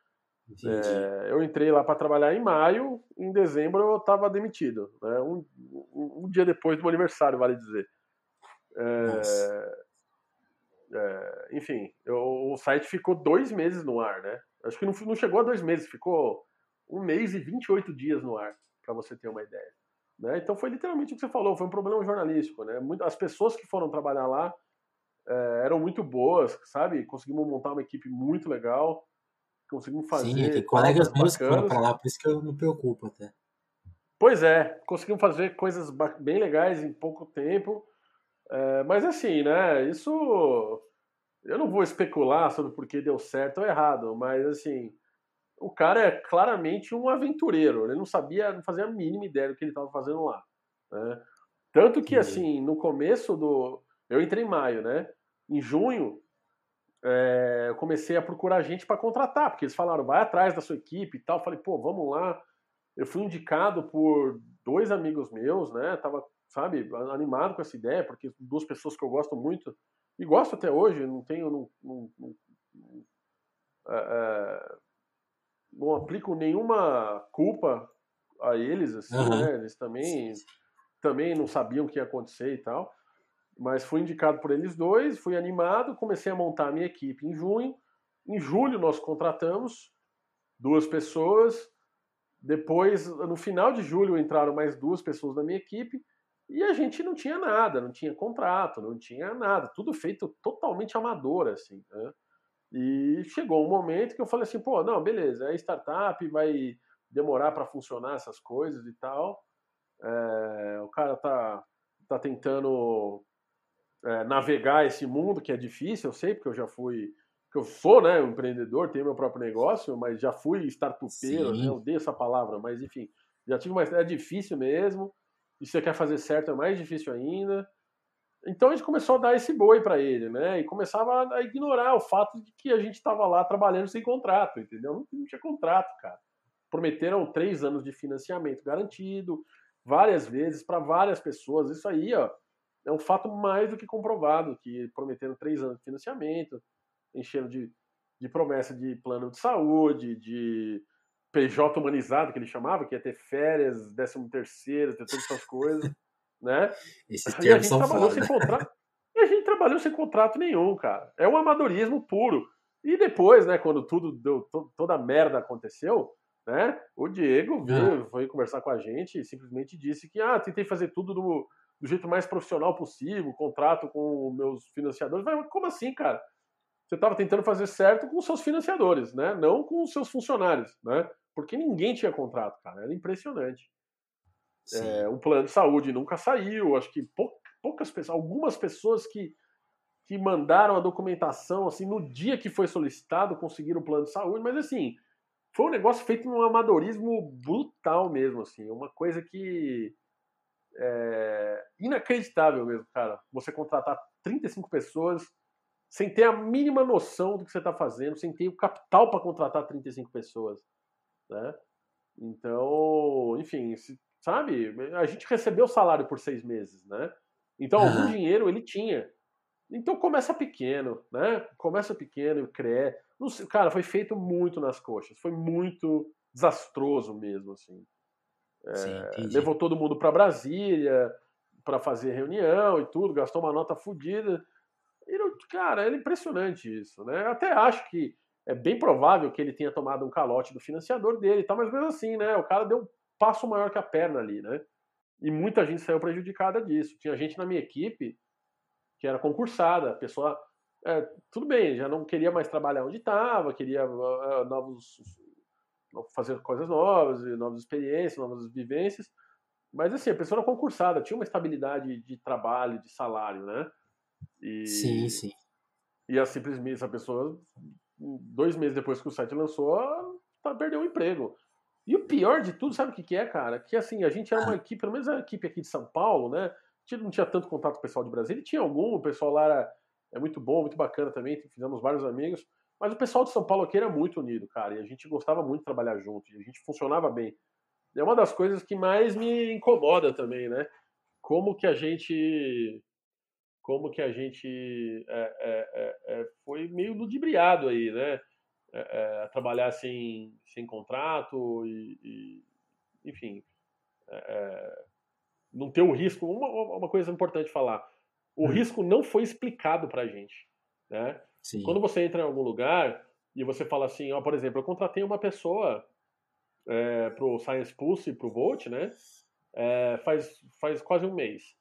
É, eu entrei lá para trabalhar em maio, em dezembro eu estava demitido, né? um, um, um, dia depois do meu aniversário, vale dizer. É, é, enfim, eu, o site ficou dois meses no ar, né? Acho que não, não chegou a dois meses, ficou um mês e 28 dias no ar, para você ter uma ideia. Né? Então foi literalmente o que você falou, foi um problema jornalístico. Né? As pessoas que foram trabalhar lá é, eram muito boas, sabe? Conseguimos montar uma equipe muito legal conseguimos fazer. Sim, tem colegas meus que foram para lá, por isso que eu me preocupo até. Pois é, conseguimos fazer coisas bem legais em pouco tempo. É, mas assim, né? Isso. Eu não vou especular sobre por que deu certo ou errado, mas assim. O cara é claramente um aventureiro. Ele não sabia, não fazia a mínima ideia do que ele estava fazendo lá. Né? Tanto que, assim, no começo do. Eu entrei em maio, né? Em junho, é, eu comecei a procurar gente para contratar, porque eles falaram, vai atrás da sua equipe e tal. Eu falei, pô, vamos lá. Eu fui indicado por dois amigos meus, né? Tava, sabe, animado com essa ideia, porque duas pessoas que eu gosto muito, e gosto até hoje, não tenho. Não, não, não, é, não aplico nenhuma culpa a eles, assim, uhum. né? Eles também, também não sabiam o que ia acontecer e tal. Mas fui indicado por eles dois, fui animado, comecei a montar a minha equipe em junho. Em julho nós contratamos duas pessoas. Depois, no final de julho, entraram mais duas pessoas na minha equipe e a gente não tinha nada, não tinha contrato, não tinha nada, tudo feito totalmente amador, assim. Né? E chegou um momento que eu falei assim, pô, não, beleza, é startup, vai demorar para funcionar essas coisas e tal. É, o cara tá, tá tentando é, navegar esse mundo que é difícil, eu sei, porque eu já fui, que eu sou, né, um empreendedor, tenho meu próprio negócio, mas já fui startupeiro, né, eu odeio essa palavra, mas enfim, já tive uma é difícil mesmo. E se você quer fazer certo é mais difícil ainda. Então a gente começou a dar esse boi para ele, né? E começava a ignorar o fato de que a gente estava lá trabalhando sem contrato, entendeu? Não, não tinha contrato, cara. Prometeram três anos de financiamento garantido, várias vezes para várias pessoas. Isso aí, ó, é um fato mais do que comprovado, que prometendo três anos de financiamento, enchendo de, de promessa de plano de saúde, de PJ humanizado, que ele chamava, que ia ter férias, décimo terceiro, ter todas essas coisas, né? Esses e a gente trabalhou sem contrato. E a gente trabalhou sem contrato nenhum, cara. É um amadorismo puro. E depois, né, quando tudo deu, toda a merda aconteceu, né, o Diego veio, ah. foi conversar com a gente e simplesmente disse que, ah, tentei fazer tudo no, do jeito mais profissional possível, contrato com meus financiadores. Mas como assim, cara? Você estava tentando fazer certo com os seus financiadores, né? Não com os seus funcionários, né? Porque ninguém tinha contrato, cara. Era impressionante. É, o plano de saúde nunca saiu. Acho que poucas pessoas, algumas pessoas que, que mandaram a documentação assim no dia que foi solicitado conseguiram o plano de saúde, mas assim foi um negócio feito num amadorismo brutal mesmo, assim, uma coisa que é, inacreditável mesmo, cara. Você contratar 35 pessoas sem ter a mínima noção do que você está fazendo, sem ter o capital para contratar 35 pessoas, né? Então, enfim, sabe? A gente recebeu salário por seis meses, né? Então, algum uhum. dinheiro ele tinha. Então, começa pequeno, né? Começa pequeno e cresce. Cara, foi feito muito nas coxas. Foi muito desastroso mesmo, assim. É, levou todo mundo para Brasília para fazer reunião e tudo, gastou uma nota fodida. Cara, é impressionante isso, né? Eu até acho que é bem provável que ele tenha tomado um calote do financiador dele e tal, mas mesmo assim, né? O cara deu um passo maior que a perna ali, né? E muita gente saiu prejudicada disso. Tinha gente na minha equipe que era concursada, a pessoa. É, tudo bem, já não queria mais trabalhar onde estava, queria uh, novos fazer coisas novas, novas experiências, novas vivências. Mas assim, a pessoa era concursada, tinha uma estabilidade de trabalho, de salário, né? E, sim, sim. E a simplesmente essa pessoa, dois meses depois que o site lançou, perdeu o emprego. E o pior de tudo, sabe o que, que é, cara? Que assim, a gente era uma ah. equipe, pelo menos a equipe aqui de São Paulo, né? Não tinha tanto contato com o pessoal de Brasília, tinha algum, o pessoal lá era, é muito bom, muito bacana também, fizemos vários amigos. Mas o pessoal de São Paulo aqui era muito unido, cara, e a gente gostava muito de trabalhar junto, e a gente funcionava bem. É uma das coisas que mais me incomoda também, né? Como que a gente como que a gente é, é, é, é foi meio ludibriado aí, né? É, é, trabalhar sem, sem contrato e, e enfim, não ter o risco. Uma, uma coisa importante falar: o hum. risco não foi explicado para a gente, né? Sim. Quando você entra em algum lugar e você fala assim, ó, por exemplo, eu contratei uma pessoa é, pro Science Pulse e pro Volt, né? Faz, faz quase um mês.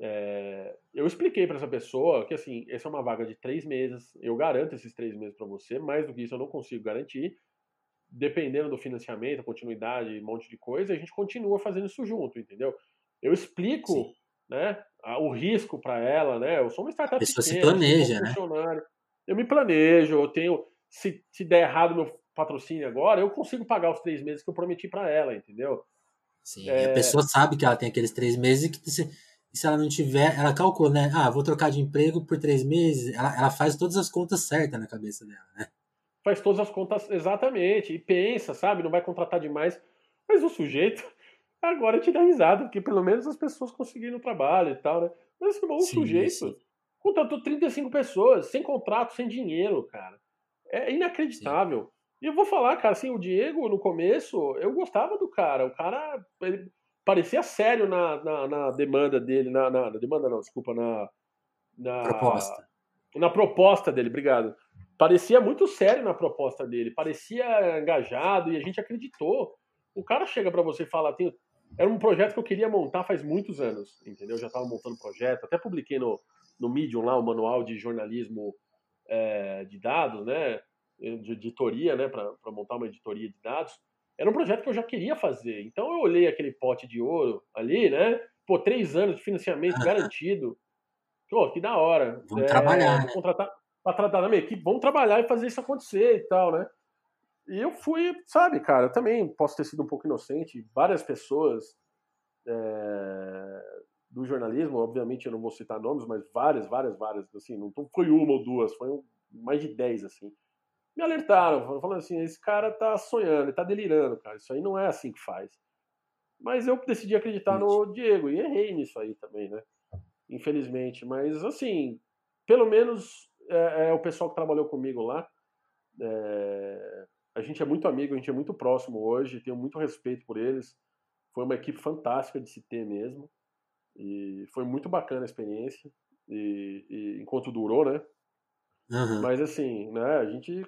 É, eu expliquei para essa pessoa que assim, essa é uma vaga de três meses, eu garanto esses três meses para você, mais do que isso eu não consigo garantir. Dependendo do financiamento, a continuidade, um monte de coisa, a gente continua fazendo isso junto, entendeu? Eu explico, Sim. né, o risco para ela, né? Eu sou uma startup a pequena, se planeja, né? Eu me planejo, eu tenho, se, se der errado meu patrocínio agora, eu consigo pagar os três meses que eu prometi para ela, entendeu? Sim, é... a pessoa sabe que ela tem aqueles três meses e que se, se ela não tiver, ela calcula, né? Ah, vou trocar de emprego por três meses. Ela, ela faz todas as contas certas na cabeça dela, né? Faz todas as contas exatamente. E pensa, sabe? Não vai contratar demais. Mas o sujeito agora te dá risada, porque pelo menos as pessoas conseguiram o trabalho e tal, né? Mas o sim, sujeito sim. contratou 35 pessoas, sem contrato, sem dinheiro, cara. É inacreditável. Sim. E eu vou falar, cara, assim, o Diego, no começo, eu gostava do cara. O cara, ele parecia sério na, na, na demanda dele, na, na, na, demanda não, desculpa, na, na proposta. Na proposta dele, obrigado. Parecia muito sério na proposta dele, parecia engajado e a gente acreditou. O cara chega para você e fala, tem, era um projeto que eu queria montar faz muitos anos, entendeu? Eu já estava montando projeto, até publiquei no, no Medium lá o manual de jornalismo é, de dados, né? De editoria, né? Para montar uma editoria de dados. Era um projeto que eu já queria fazer. Então eu olhei aquele pote de ouro ali, né? Pô, três anos de financiamento garantido. Pô, que da hora. Vamos é, trabalhar. Né? Contratar, para tratar na minha equipe, vamos trabalhar e fazer isso acontecer e tal, né? E eu fui, sabe, cara, eu também posso ter sido um pouco inocente. Várias pessoas é, do jornalismo, obviamente eu não vou citar nomes, mas várias, várias, várias, assim, não foi uma ou duas, foi mais de dez, assim. Me alertaram, falando assim, esse cara tá sonhando, ele tá delirando, cara, isso aí não é assim que faz. Mas eu decidi acreditar no Diego e errei nisso aí também, né? Infelizmente, mas assim, pelo menos é, é o pessoal que trabalhou comigo lá, é, a gente é muito amigo, a gente é muito próximo hoje, tenho muito respeito por eles. Foi uma equipe fantástica de se ter mesmo. E foi muito bacana a experiência. E, e enquanto durou, né? Uhum. Mas assim, né, a gente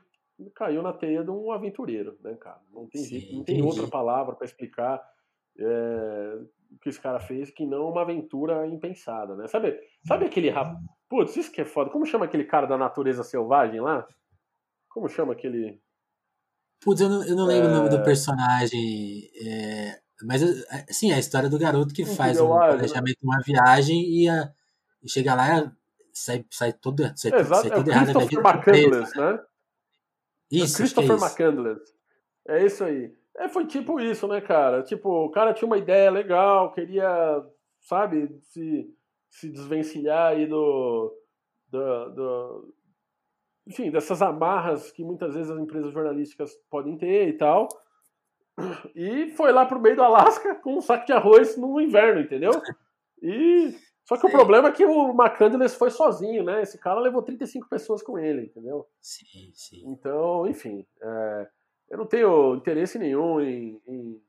caiu na teia de um aventureiro, né, cara? Não tem, Sim, não tem outra palavra para explicar é, o que esse cara fez que não uma aventura impensada, né? Sabe, sabe aquele rapaz. Putz, isso que é foda. Como chama aquele cara da natureza selvagem lá? Como chama aquele. Putz, eu não, eu não lembro é... o nome do é. personagem. É... Mas, assim, a história do garoto que faz um né? planejamento de uma viagem e, a... e chega lá e sai, sai todo, sai, é, sai todo é errado. Christopher McCandless, né? Isso, Christopher é McCandless. É isso aí. É, foi tipo isso, né, cara? Tipo, o cara tinha uma ideia legal, queria, sabe, se, se desvencilhar aí do, do, do, enfim, dessas amarras que muitas vezes as empresas jornalísticas podem ter e tal. E foi lá pro meio do Alasca com um saco de arroz no inverno, entendeu? E só que sim. o problema é que o McCandless foi sozinho, né? Esse cara levou 35 pessoas com ele, entendeu? Sim, sim. Então, enfim, é, eu não tenho interesse nenhum em, em,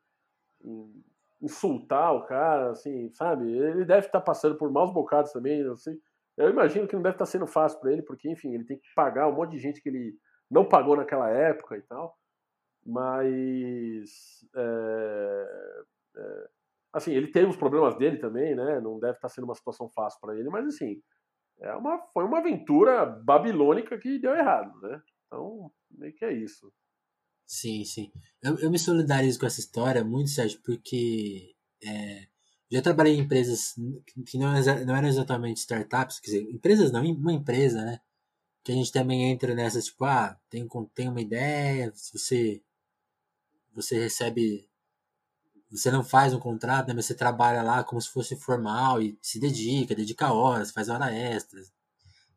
em, insultar o cara, assim, sabe? Ele deve estar passando por maus bocados também, assim. Eu imagino que não deve estar sendo fácil para ele, porque, enfim, ele tem que pagar um monte de gente que ele não pagou naquela época e tal. Mas. É, é, assim, ele teve os problemas dele também, né? Não deve estar sendo uma situação fácil para ele, mas, assim, é uma, foi uma aventura babilônica que deu errado, né? Então, meio que é isso. Sim, sim. Eu, eu me solidarizo com essa história muito, Sérgio, porque é, já trabalhei em empresas que não, não eram exatamente startups, quer dizer, empresas não, uma empresa, né? Que a gente também entra nessa, tipo, ah, tem, tem uma ideia, você, você recebe, você não faz um contrato, né, mas você trabalha lá como se fosse formal e se dedica, dedica horas, faz hora extras.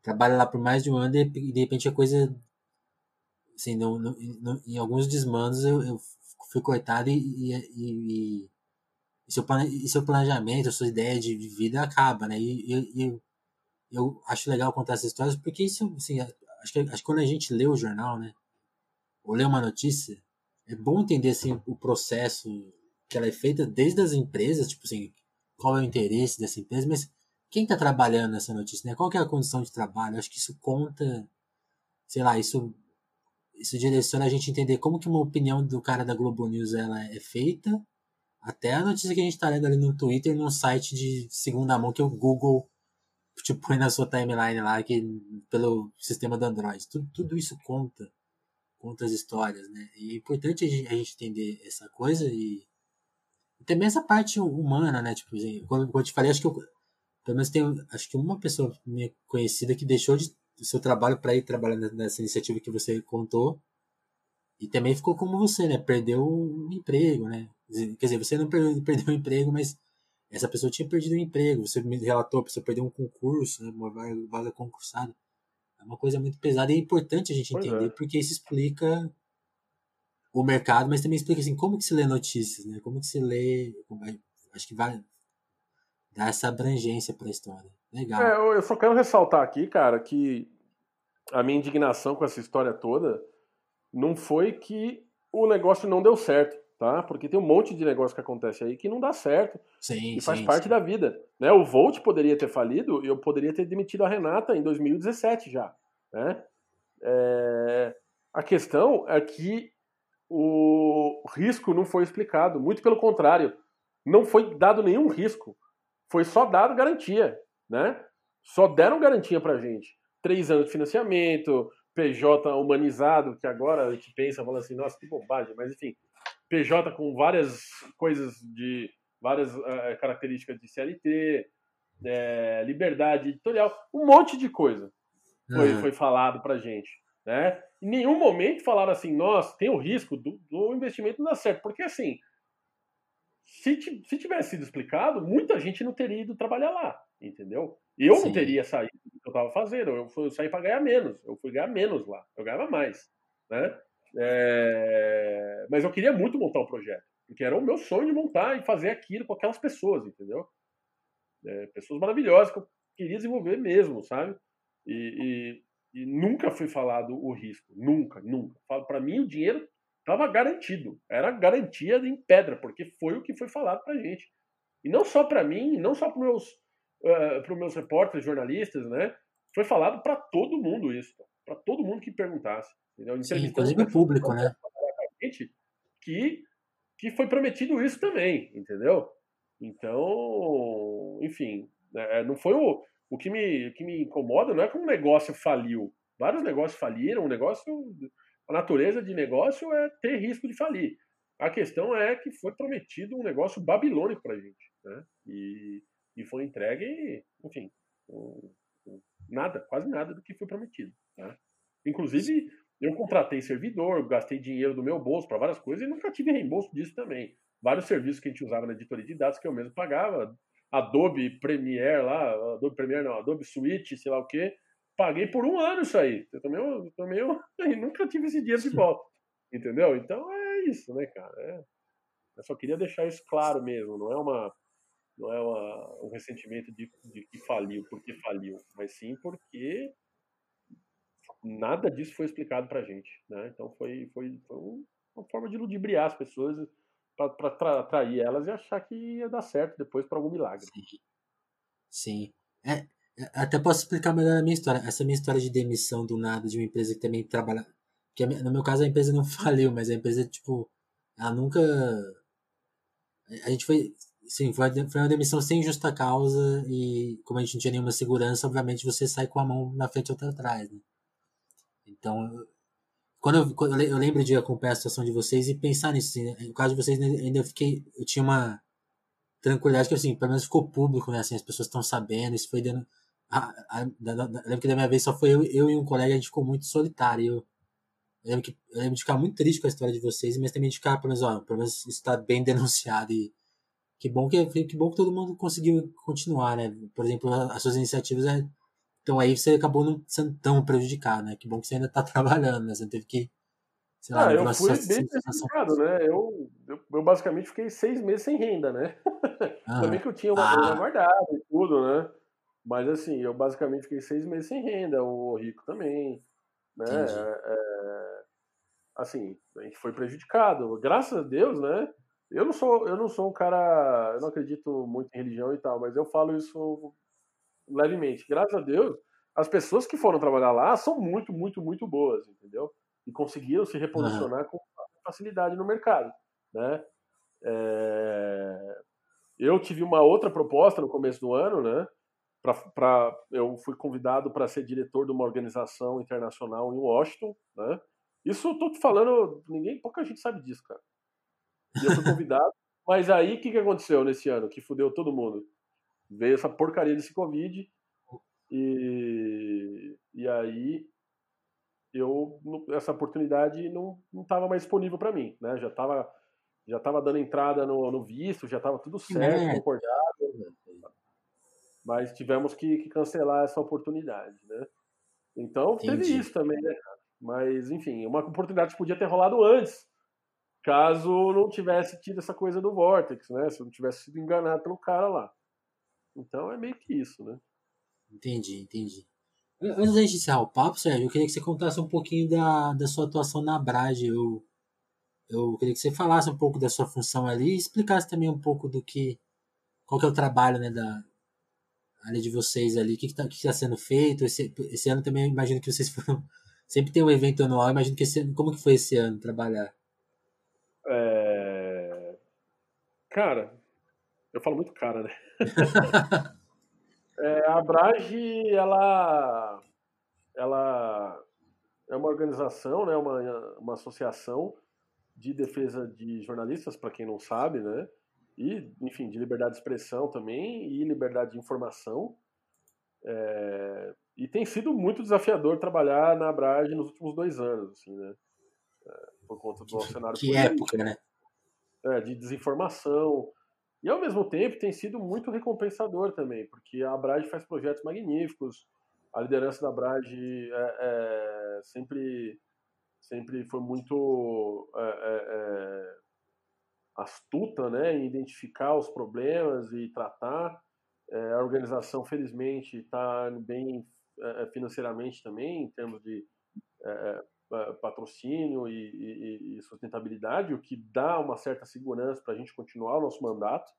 trabalha lá por mais de um ano e de repente a coisa. Assim, no, no, no, em alguns desmandos eu, eu fui cortado e, e, e, e, seu, e seu planejamento, a sua ideia de, vida acaba, né? E, e, e, eu acho legal contar essas histórias porque isso, assim, acho que, acho que quando a gente lê o jornal, né? Ou lê uma notícia, é bom entender, assim, o processo que ela é feita desde as empresas, tipo assim, qual é o interesse dessa empresa, mas quem está trabalhando nessa notícia, né? Qual que é a condição de trabalho? Acho que isso conta, sei lá, isso isso direciona a gente entender como que uma opinião do cara da Globo News ela é feita, até a notícia que a gente está lendo ali no Twitter, num site de segunda mão que o Google te põe na sua timeline lá, que, pelo sistema do Android. Tudo, tudo isso conta, conta as histórias, né? E é importante a gente entender essa coisa e também essa parte humana, né? Tipo, assim, quando, quando eu te falei, acho que eu, pelo menos tem, acho que uma pessoa minha conhecida que deixou de seu trabalho para ir trabalhar nessa iniciativa que você contou e também ficou como você, né? Perdeu o emprego, né? Quer dizer, você não perdeu, o emprego, mas essa pessoa tinha perdido o emprego. Você me relatou, a pessoa perdeu um concurso, né? uma vaga concursada. É uma coisa muito pesada e é importante a gente pois entender, é. porque isso explica o mercado, mas também explica assim, como que se lê notícias, né? Como que se lê. Acho que vai dar essa abrangência para a história. Legal. É, eu só quero ressaltar aqui, cara, que a minha indignação com essa história toda não foi que o negócio não deu certo, tá? Porque tem um monte de negócio que acontece aí que não dá certo. Sim, e faz sim, parte sim. da vida. Né? O Volt poderia ter falido e eu poderia ter demitido a Renata em 2017 já. Né? É... A questão é que o risco não foi explicado. Muito pelo contrário. Não foi dado nenhum risco. Foi só dado garantia né? Só deram garantia pra gente. Três anos de financiamento, PJ humanizado, que agora a gente pensa, fala assim, nossa, que bobagem, mas enfim, PJ com várias coisas de várias uh, características de CLT, é, liberdade editorial, um monte de coisa foi, uhum. foi falado pra gente, né? Em nenhum momento falaram assim, nossa, tem o risco do, do investimento não dar certo, porque assim, se, se tivesse sido explicado, muita gente não teria ido trabalhar lá entendeu? Eu Sim. não teria saído do que eu estava fazendo, eu, fui, eu saí para ganhar menos, eu fui ganhar menos lá, eu ganhava mais, né? É... Mas eu queria muito montar o um projeto, porque era o meu sonho de montar e fazer aquilo com aquelas pessoas, entendeu? É, pessoas maravilhosas que eu queria desenvolver mesmo, sabe? E, e, e nunca foi falado o risco, nunca, nunca. Para mim o dinheiro estava garantido, era garantia em pedra, porque foi o que foi falado para gente. E não só para mim, não só para meus uh, para os meus repórteres, jornalistas, né? Foi falado para todo mundo isso, para todo mundo que perguntasse. Entendeu? Sim, inclusive o público, né? Que, que foi prometido isso também, entendeu? Então, enfim, né, não foi o, o, que me, o que me incomoda, não é que um negócio faliu. Vários negócios faliram, um negócio. A natureza de negócio é ter risco de falir. A questão é que foi prometido um negócio babilônico para gente. Né? E, e foi entregue, enfim, nada, quase nada do que foi prometido. Tá? Inclusive, eu contratei servidor, gastei dinheiro do meu bolso para várias coisas e nunca tive reembolso disso também. Vários serviços que a gente usava na editoria de dados que eu mesmo pagava, Adobe Premiere lá, Adobe Premiere não, Adobe Suite, sei lá o que, paguei por um ano isso aí. Eu também, eu, também eu, nunca tive esse dinheiro de volta. Entendeu? Então é isso, né, cara? É, eu só queria deixar isso claro mesmo, não é uma não é uma, um ressentimento de, de que faliu porque faliu, mas sim porque nada disso foi explicado para gente, né? Então foi, foi, foi uma forma de ludibriar as pessoas para atrair elas e achar que ia dar certo depois para algum milagre. Sim. Sim. É, é, até posso explicar melhor a minha história. Essa minha história de demissão do nada de uma empresa que também trabalha. Que no meu caso a empresa não faliu, mas a empresa, tipo, ela nunca. A gente foi Sim, foi uma demissão sem justa causa e como a gente não tinha nenhuma segurança, obviamente você sai com a mão na frente e outra atrás, né? Então, quando eu, quando eu lembro de acompanhar a situação de vocês e pensar nisso, assim, no caso de vocês né, ainda fiquei, eu tinha uma tranquilidade que assim, pelo menos ficou público, né? Assim, as pessoas estão sabendo, isso foi dando. A, a, a, lembro que da minha vez só foi eu, eu e um colega, a gente ficou muito solitário. Eu, eu, lembro que, eu lembro de ficar muito triste com a história de vocês, mas também de ficar, pelo menos, ó, pelo menos está bem denunciado e que bom que, que bom que todo mundo conseguiu continuar, né? Por exemplo, as suas iniciativas é, Então aí você acabou não sendo tão prejudicado, né? Que bom que você ainda está trabalhando, né? Você não teve que. Sei lá, ah, eu fui bem prejudicado, né? Eu, eu, eu, basicamente fiquei seis meses sem renda, né? Ah, Também que eu tinha uma ah. grana guardada e tudo, né? Mas assim, eu basicamente fiquei seis meses sem renda, o Rico também, né? É, é, assim, a gente foi prejudicado. Graças a Deus, né? Eu não sou, eu não sou um cara, eu não acredito muito em religião e tal, mas eu falo isso levemente. Graças a Deus, as pessoas que foram trabalhar lá são muito, muito, muito boas, entendeu? E conseguiram se reposicionar uhum. com facilidade no mercado, né? É... Eu tive uma outra proposta no começo do ano, né? Pra, pra eu fui convidado para ser diretor de uma organização internacional em Washington, né? Isso eu tô te falando, ninguém, pouca gente sabe disso, cara. E eu fui convidado, mas aí o que, que aconteceu nesse ano que fudeu todo mundo? Veio essa porcaria desse Covid e, e aí eu essa oportunidade não estava mais disponível para mim, né? Já estava já tava dando entrada no, no visto, já estava tudo certo, é. concordado, mas tivemos que, que, cancelar essa oportunidade, né? Então Entendi. teve isso também, né? Mas enfim, uma oportunidade que podia ter rolado antes, caso não tivesse tido essa coisa do Vortex, né? Se eu não tivesse sido enganado pelo cara lá. Então é meio que isso, né? Entendi, entendi. Antes da gente encerrar o papo, Sérgio, eu queria que você contasse um pouquinho da, da sua atuação na Brage. Eu, eu queria que você falasse um pouco da sua função ali e explicasse também um pouco do que. qual que é o trabalho né, da, ali de vocês ali, o que está que tá sendo feito. Esse, esse ano também eu imagino que vocês foram. Sempre tem um evento anual, eu imagino que esse, como que foi esse ano trabalhar? É... Cara, eu falo muito cara, né? é, a Brage, ela, ela é uma organização, né? uma, uma associação de defesa de jornalistas, para quem não sabe, né? E, enfim, de liberdade de expressão também e liberdade de informação. É, e tem sido muito desafiador trabalhar na Brage nos últimos dois anos, assim, né? É, por conta do cenário que político, época, né? É, de desinformação, e ao mesmo tempo tem sido muito recompensador também, porque a Brage faz projetos magníficos, a liderança da Brage é, é, sempre, sempre foi muito é, é, é, astuta né, em identificar os problemas e tratar. É, a organização, felizmente, está bem financeiramente também, em termos de patrocínio e, e, e, sustentabilidade, o que dá uma certa segurança para a gente continuar o nosso mandato.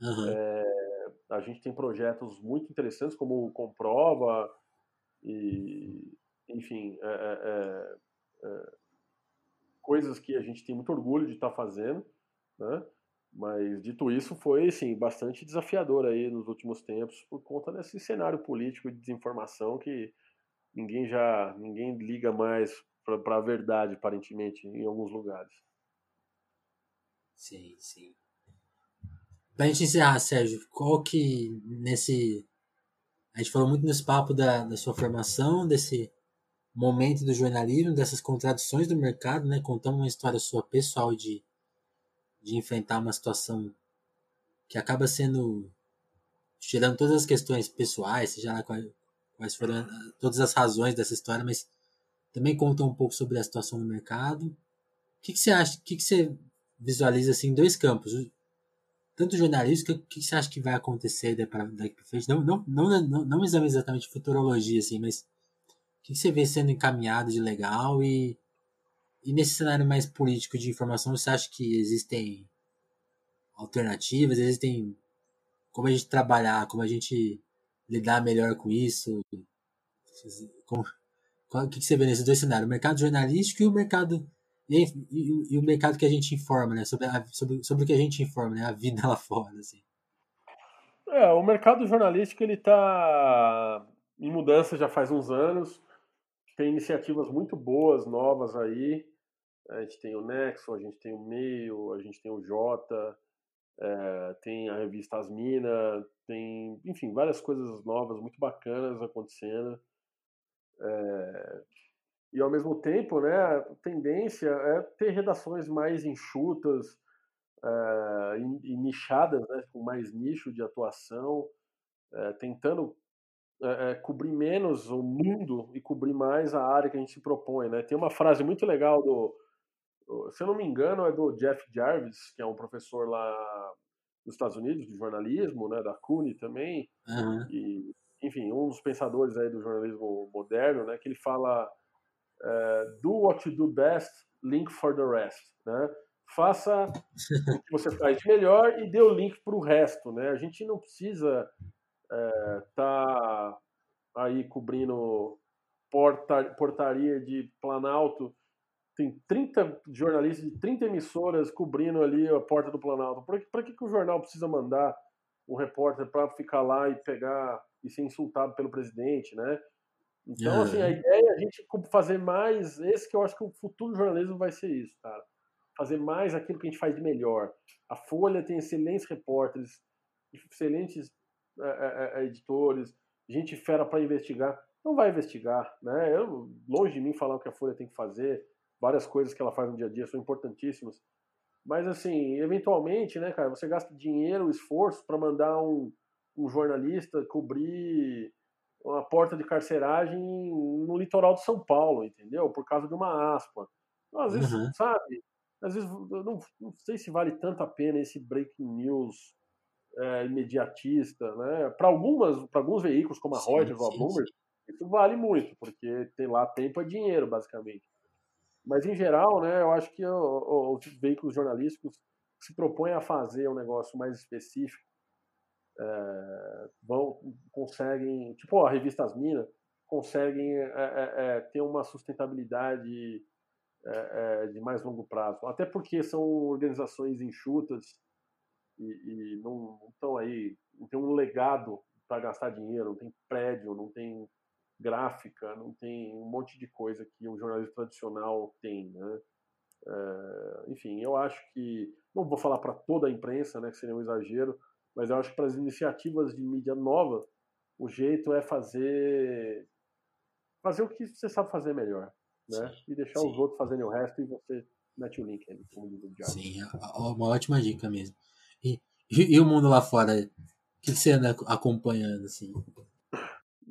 Uhum. É, a gente tem projetos muito interessantes, como o Comprova, e, enfim, é, é, é, é coisas que a gente tem muito orgulho de estar tá fazendo, né? Mas dito isso, foi sim bastante desafiador aí nos últimos tempos por conta desse cenário político de desinformação que ninguém já ninguém liga mais para a verdade, aparentemente, em alguns lugares. Sim, sim. Pra gente encerrar, Sérgio, qual que nesse. A gente falou muito nesse papo da, da sua formação, desse momento do jornalismo, dessas contradições do mercado, né? Contando uma história sua pessoal de, de enfrentar uma situação que acaba sendo. tirando todas as questões pessoais, seja lá quais, quais foram todas as razões dessa história, mas também conta um pouco sobre a situação do mercado. O que, que você acha? O que, que você visualiza assim, em dois campos? tanto jornalístico, o que você acha que vai acontecer daqui para frente? Não, não, não, não, não exatamente futurologia, assim, mas o que você vê sendo encaminhado de legal e, e nesse cenário mais político de informação, você acha que existem alternativas, existem como a gente trabalhar, como a gente lidar melhor com isso? Como, qual, o que você vê nesses dois cenários? O mercado jornalístico e o mercado e, e, e, o mercado que a gente informa, né? Sobre, a, sobre, sobre o que a gente informa, né? A vida lá fora, assim. É, o mercado jornalístico, ele tá em mudança já faz uns anos. Tem iniciativas muito boas, novas aí. A gente tem o Nexo, a gente tem o Meio, a gente tem o Jota, é, tem a revista Asmina, tem, enfim, várias coisas novas, muito bacanas acontecendo. É, e ao mesmo tempo, né, a tendência é ter redações mais enxutas uh, e, e, nichadas, né, com mais nicho de atuação, tentando é, é, cobrir menos o mundo e cobrir mais a área que a gente se propõe, né? Tem uma frase muito legal do, se eu não me engano, é do Jeff Jarvis, que é um professor lá nos Estados Unidos de jornalismo, né, da CUNY também, uhum. e enfim, um dos pensadores aí do jornalismo moderno, né, que ele fala é, do what you do best, link for the rest, né? Faça o que você faz de melhor e dê o link para o resto, né? A gente não precisa estar é, tá aí cobrindo porta, portaria de Planalto tem 30 jornalistas de 30 emissoras cobrindo ali a porta do Planalto. Para que, que o jornal precisa mandar um repórter para ficar lá e pegar e ser insultado pelo presidente, né? Então, assim, a ideia é a gente fazer mais. Esse que eu acho que o futuro do jornalismo vai ser isso, cara. Fazer mais aquilo que a gente faz de melhor. A Folha tem excelentes repórteres, excelentes é, é, é editores, gente fera para investigar. Não vai investigar, né? Eu, longe de mim falar o que a Folha tem que fazer várias coisas que ela faz no dia a dia são importantíssimas. Mas, assim, eventualmente, né, cara, você gasta dinheiro, esforço para mandar um, um jornalista cobrir uma porta de carceragem no litoral de São Paulo, entendeu? Por causa de uma aspa. Então, às vezes, uhum. sabe? Às vezes, eu não, não sei se vale tanto a pena esse breaking news é, imediatista, né? Para algumas, para alguns veículos como a Reuters ou a Bloomberg, isso vale muito, porque tem lá tempo é dinheiro, basicamente. Mas, em geral, né, eu acho que os veículos jornalísticos se propõem a fazer um negócio mais específico, é, vão, conseguem, tipo a revista As Minas, conseguem é, é, é ter uma sustentabilidade é, é, de mais longo prazo. Até porque são organizações enxutas e, e não estão aí, não tem um legado para gastar dinheiro, não tem prédio, não tem gráfica, não tem um monte de coisa que o jornalismo tradicional tem, né? É, enfim, eu acho que não vou falar para toda a imprensa, né, que seria um exagero, mas eu acho que para as iniciativas de mídia nova, o jeito é fazer fazer o que você sabe fazer melhor, né? Sim, e deixar sim. os outros fazerem o resto e você mete o link ali, como diz o. Sim, é uma ótima dica mesmo. E, e, e o mundo lá fora, o que você anda acompanhando assim?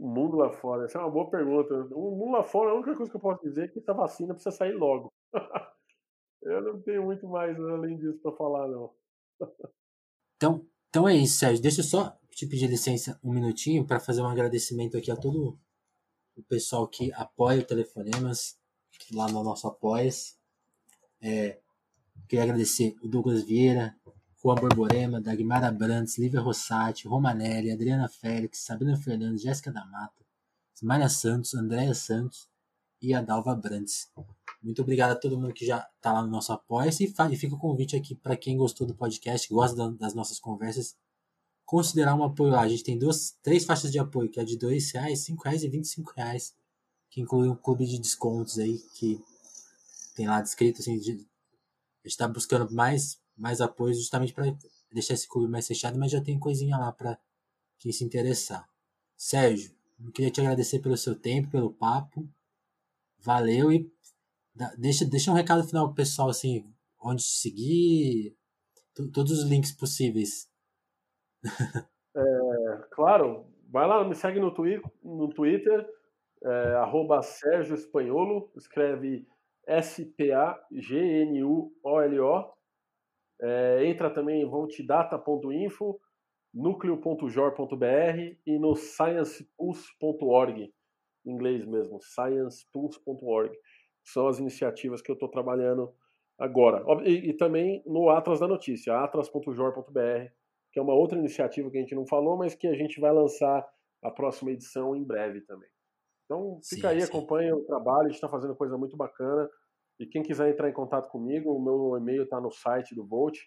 O mundo lá fora? Essa é uma boa pergunta. O mundo lá fora, a única coisa que eu posso dizer é que essa vacina precisa sair logo. eu não tenho muito mais além disso para falar, não. então, então é isso, Sérgio. Deixa eu só te pedir licença um minutinho para fazer um agradecimento aqui a todo o pessoal que apoia o Telefonemas, lá no nosso Apoias. É, queria agradecer o Douglas Vieira, Juan Borborema, Dagmar Abrantes, Lívia Rossati, Romanelli, Adriana Félix, Sabrina Fernandes, Jéssica da Mata, Ismaria Santos, Andréia Santos e Adalva Brandes. Muito obrigado a todo mundo que já está lá no nosso apoio e fica o convite aqui para quem gostou do podcast, gosta das nossas conversas, considerar um apoio lá. A gente tem duas, três faixas de apoio, que é de R$ reais, R$ reais e R$ reais, que inclui um clube de descontos aí que tem lá descrito assim, de, a gente está buscando mais mais apoio justamente para deixar esse clube mais fechado, mas já tem coisinha lá para quem se interessar. Sérgio, eu queria te agradecer pelo seu tempo, pelo papo. Valeu e deixa, deixa um recado final pro pessoal, assim, onde seguir, todos os links possíveis. É, claro, vai lá, me segue no Twitter, no Twitter é, arroba Sérgio Espanholo, escreve S-P-A-G-N-U-O-L-O. É, entra também em voltidata.info, núcleo.jor.br e no sciencepulse.org, em inglês mesmo, sciencepulse.org. São as iniciativas que eu estou trabalhando agora. E, e, também no Atlas da Notícia, atlas.jor.br, que é uma outra iniciativa que a gente não falou, mas que a gente vai lançar a próxima edição em breve também. Então fica sim, aí, sim. acompanha o trabalho, a gente está fazendo coisa muito bacana. E quem quiser entrar em contato comigo, o meu e-mail está no site do Volt.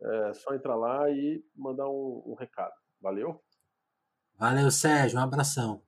É só entrar lá e mandar um, um recado. Valeu? Valeu, Sérgio. Um abração.